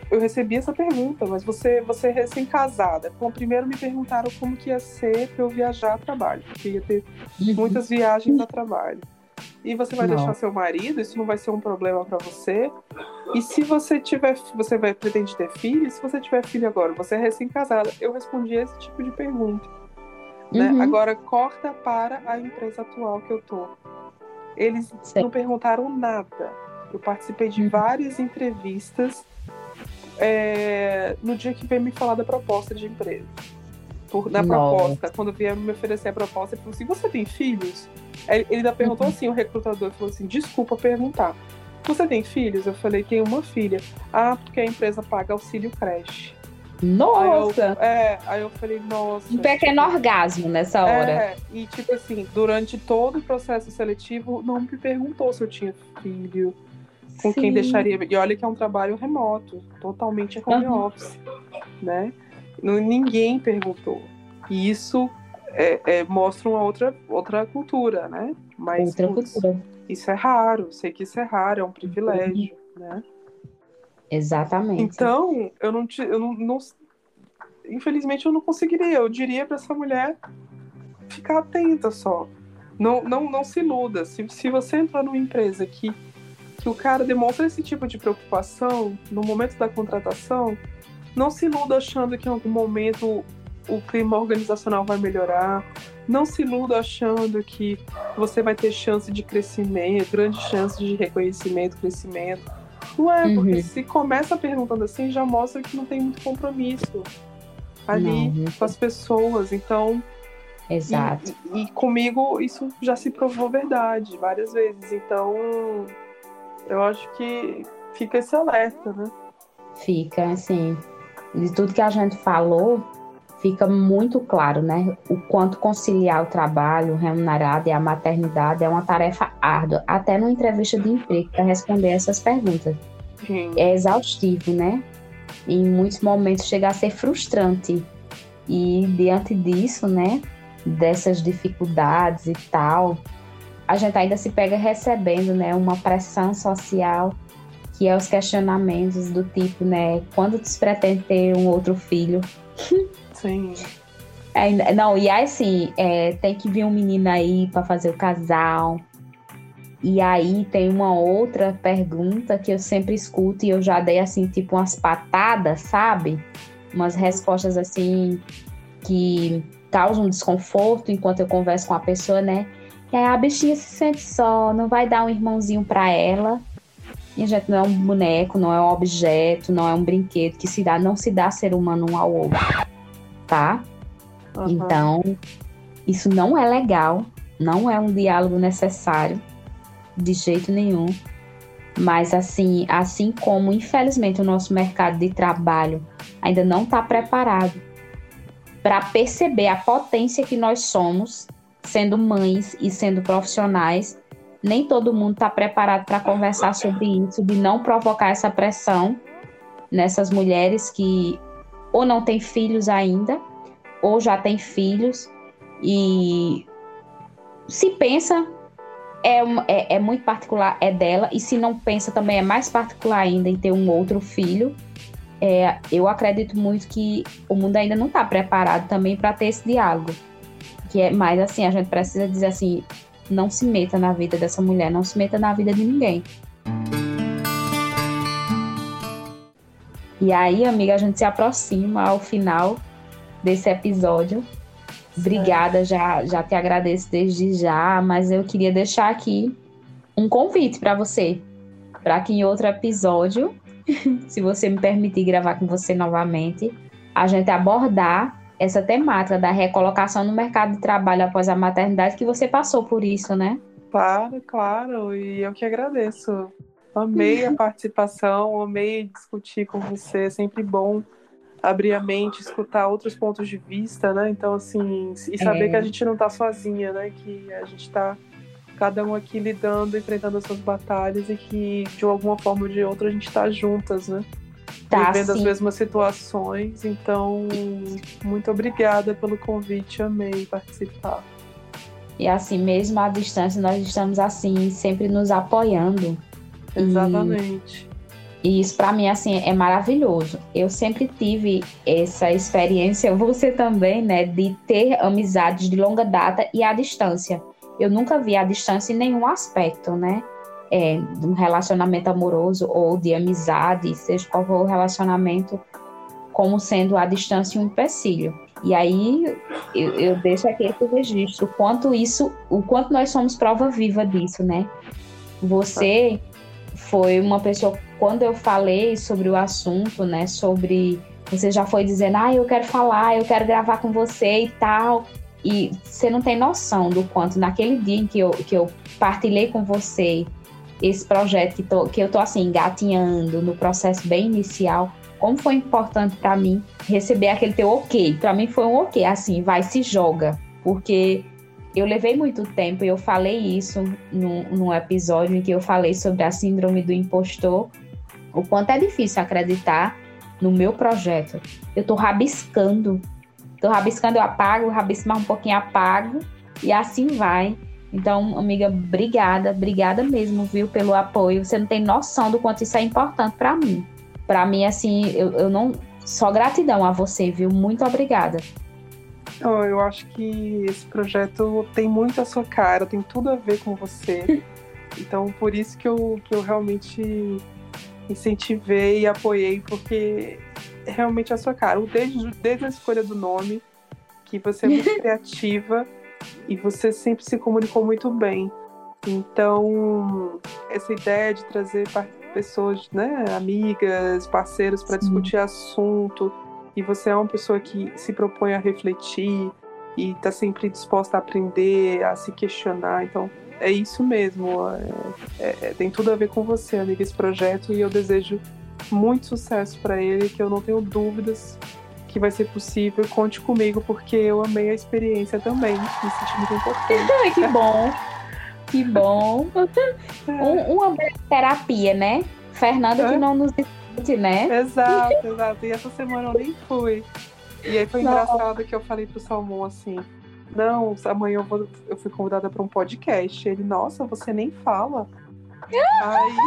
Eu recebi essa pergunta, mas você, você é recém-casada. Bom, primeiro me perguntaram como que ia ser para eu viajar a trabalho, porque ia ter uhum. muitas viagens a trabalho e você vai não. deixar seu marido, isso não vai ser um problema para você. E se você tiver, você vai pretende ter filho, e se você tiver filho agora, você é recém-casada. Eu respondi esse tipo de pergunta. Né? Uhum. Agora corta para a empresa atual que eu tô. Eles Sim. não perguntaram nada. Eu participei de uhum. várias entrevistas é, no dia que veio me falar da proposta de empresa. Por, na Nossa. proposta, quando vier me oferecer a proposta, ele falou assim: Você tem filhos? Ele ainda perguntou uhum. assim, o recrutador falou assim, desculpa perguntar. Você tem filhos? Eu falei, tenho uma filha. Ah, porque a empresa paga auxílio creche. Nossa! Aí eu, é, aí eu falei, nossa. Um pequeno tipo, orgasmo nessa hora. É, e tipo assim, durante todo o processo seletivo, não me perguntou se eu tinha filho, com Sim. quem deixaria. E olha que é um trabalho remoto, totalmente home uhum. office, né? Ninguém perguntou. E isso é, é, mostra uma outra, outra cultura, né? Mas outra putz, cultura. isso é raro, sei que isso é raro, é um privilégio, uhum. né? Exatamente. Então, eu não, te, eu não, não infelizmente eu não conseguiria. Eu diria para essa mulher ficar atenta só. Não, não, não se iluda. Se, se você entrar numa empresa que, que o cara demonstra esse tipo de preocupação no momento da contratação, não se iluda achando que em algum momento o clima organizacional vai melhorar. Não se iluda achando que você vai ter chance de crescimento, grande chance de reconhecimento, crescimento. Não é, porque uhum. se começa perguntando assim, já mostra que não tem muito compromisso ali não, com as pessoas. Então. Exato. E, e, comigo isso já se provou verdade várias vezes. Então, eu acho que fica esse alerta, né? Fica, assim. De tudo que a gente falou, fica muito claro, né? O quanto conciliar o trabalho remunerado e a maternidade é uma tarefa árdua, até numa entrevista de emprego, para responder essas perguntas. Sim. É exaustivo, né? Em muitos momentos chega a ser frustrante. E diante disso, né? Dessas dificuldades e tal, a gente ainda se pega recebendo, né? Uma pressão social que é os questionamentos do tipo, né? Quando se pretende ter um outro filho? [LAUGHS] Sim. É, não, e aí assim, é, tem que vir um menino aí para fazer o casal. E aí tem uma outra pergunta que eu sempre escuto e eu já dei assim, tipo umas patadas, sabe? Umas respostas assim que causam desconforto enquanto eu converso com a pessoa, né? E aí a bichinha se sente só, não vai dar um irmãozinho para ela. E a gente não é um boneco, não é um objeto, não é um brinquedo que se dá, não se dá ser humano um ao outro tá? Uhum. Então, isso não é legal, não é um diálogo necessário de jeito nenhum. Mas assim, assim como infelizmente o nosso mercado de trabalho ainda não está preparado para perceber a potência que nós somos, sendo mães e sendo profissionais, nem todo mundo está preparado para conversar sobre isso, de não provocar essa pressão nessas mulheres que ou não têm filhos ainda, ou já tem filhos e se pensa é, é, é, muito particular, é dela, e se não pensa também é mais particular ainda em ter um outro filho. É, eu acredito muito que o mundo ainda não está preparado também para ter esse diálogo. Que é mais assim, a gente precisa dizer assim, não se meta na vida dessa mulher, não se meta na vida de ninguém. E aí, amiga, a gente se aproxima ao final desse episódio. Obrigada, já, já te agradeço desde já, mas eu queria deixar aqui um convite para você, para que em outro episódio, [LAUGHS] se você me permitir gravar com você novamente, a gente abordar essa temática da recolocação no mercado de trabalho após a maternidade, que você passou por isso, né? Claro, claro, e eu que agradeço. Amei a participação, amei discutir com você, é sempre bom abrir a mente, escutar outros pontos de vista, né? Então, assim, e saber é. que a gente não tá sozinha, né? Que a gente tá cada um aqui lidando, enfrentando as suas batalhas e que de alguma forma ou de outra a gente tá juntas, né? Tá, Vivendo sim. as mesmas situações. Então, muito obrigada pelo convite, amei participar. E assim, mesmo à distância, nós estamos assim, sempre nos apoiando. Exatamente. E, e isso para mim assim é maravilhoso. Eu sempre tive essa experiência, [LAUGHS] você também, né, de ter amizades de longa data e à distância. Eu nunca vi a distância em nenhum aspecto, né? É, de um relacionamento amoroso ou de amizade, seja qual for o relacionamento, como sendo a distância um empecilho. E aí eu, eu deixo aqui esse registro, o quanto isso, o quanto nós somos prova viva disso, né? Você foi uma pessoa, quando eu falei sobre o assunto, né, sobre você já foi dizendo, ah, eu quero falar, eu quero gravar com você e tal. E você não tem noção do quanto naquele dia em que eu, que eu partilhei com você esse projeto que, tô, que eu tô assim engatinhando no processo bem inicial, como foi importante para mim receber aquele teu ok. Para mim foi um ok, assim, vai se joga, porque eu levei muito tempo, e eu falei isso num, num episódio em que eu falei sobre a síndrome do impostor, o quanto é difícil acreditar no meu projeto. Eu tô rabiscando, tô rabiscando, eu apago, rabisco mais um pouquinho, apago, e assim vai. Então, amiga, obrigada, obrigada mesmo, viu, pelo apoio. Você não tem noção do quanto isso é importante para mim. Para mim, assim, eu, eu não. Só gratidão a você, viu? Muito obrigada. Eu acho que esse projeto tem muito a sua cara, tem tudo a ver com você. [LAUGHS] Então, por isso que eu, que eu realmente incentivei e apoiei, porque é realmente a sua cara. Desde, desde a escolha do nome, que você é muito [LAUGHS] criativa e você sempre se comunicou muito bem. Então, essa ideia de trazer pessoas, né, amigas, parceiros para discutir assunto e você é uma pessoa que se propõe a refletir e está sempre disposta a aprender, a se questionar. Então, é isso mesmo. É, é, é, tem tudo a ver com você, amiga, esse projeto. E eu desejo muito sucesso para ele, que eu não tenho dúvidas que vai ser possível. Conte comigo, porque eu amei a experiência também. Me senti muito importante. que bom. Que bom. [LAUGHS] É. Um, uma terapia, né? Fernanda que não nos né? Exato, exato. E essa semana eu nem fui. E aí foi engraçado que eu falei pro Salmão assim: Não, amanhã eu, vou, eu fui convidada para um podcast. Ele, nossa, você nem fala. aí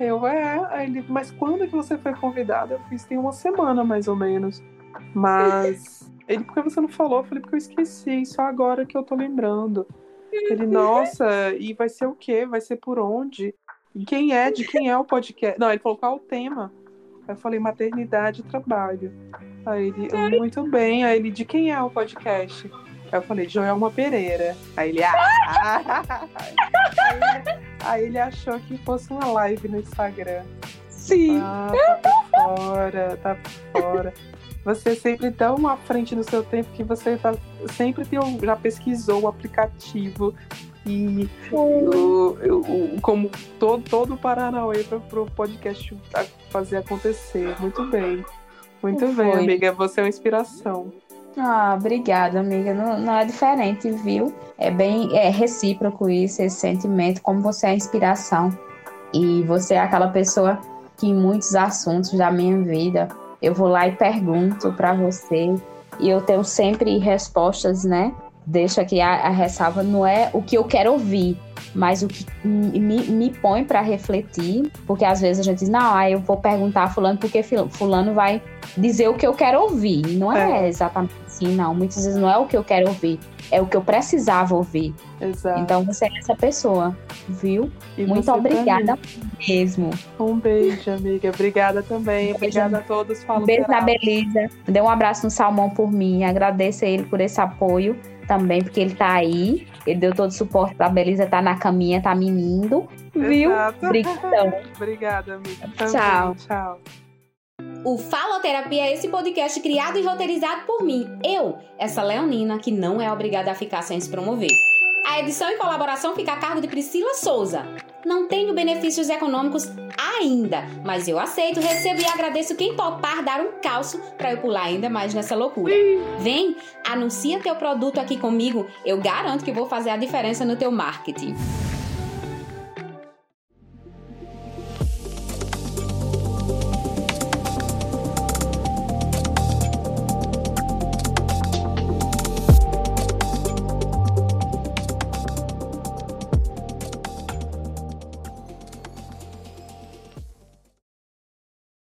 [LAUGHS] eu, é. Aí ele, mas quando que você foi convidada? Eu fiz tem uma semana mais ou menos. Mas. [LAUGHS] Ele, por que você não falou? Eu falei, porque eu esqueci, só agora que eu tô lembrando. Ele, nossa, e vai ser o quê? Vai ser por onde? Quem é, de quem é o podcast? Não, ele falou qual o tema. Aí eu falei maternidade e trabalho. Aí ele, muito bem. Aí ele, de quem é o podcast? Aí eu falei, Joelma Pereira. Aí ele, ah! aí, aí, ele achou que fosse uma live no Instagram. Sim. Ah, tá fora, tá fora. Você sempre tão à frente no seu tempo que você tá, sempre tem, já pesquisou o aplicativo, e eu, eu, como todo, todo o Paranauê para o podcast fazer acontecer. Muito bem. Muito Foi. bem, amiga. Você é uma inspiração. Ah, obrigada, amiga. Não, não, é diferente, viu? É bem é recíproco isso, esse sentimento, como você é inspiração. E você é aquela pessoa que em muitos assuntos da minha vida eu vou lá e pergunto para você e eu tenho sempre respostas, né? Deixa aqui a, a ressalva, não é o que eu quero ouvir, mas o que me, me põe para refletir, porque às vezes a gente diz, não, aí eu vou perguntar a fulano porque fulano vai dizer o que eu quero ouvir. Não é, é. exatamente assim, não. Muitas vezes não é o que eu quero ouvir, é o que eu precisava ouvir. Exato. Então você é essa pessoa, viu? E Muito obrigada também. mesmo. Um beijo, amiga. Obrigada também. Um obrigada a todos. Falo um beijo na Belisa. Dê um abraço no Salmão por mim. Agradeço a ele por esse apoio também, porque ele tá aí. Ele deu todo o suporte pra Belisa tá na caminha, tá menindo. Viu? Obrigadão. [LAUGHS] Obrigada, amiga. Tchau. Tchau. O Faloterapia é esse podcast criado e roteirizado por mim, eu, essa leonina que não é obrigada a ficar sem se promover. A edição e colaboração fica a cargo de Priscila Souza. Não tenho benefícios econômicos ainda, mas eu aceito, recebo e agradeço quem topar dar um calço para eu pular ainda mais nessa loucura. Vem, anuncia teu produto aqui comigo, eu garanto que vou fazer a diferença no teu marketing.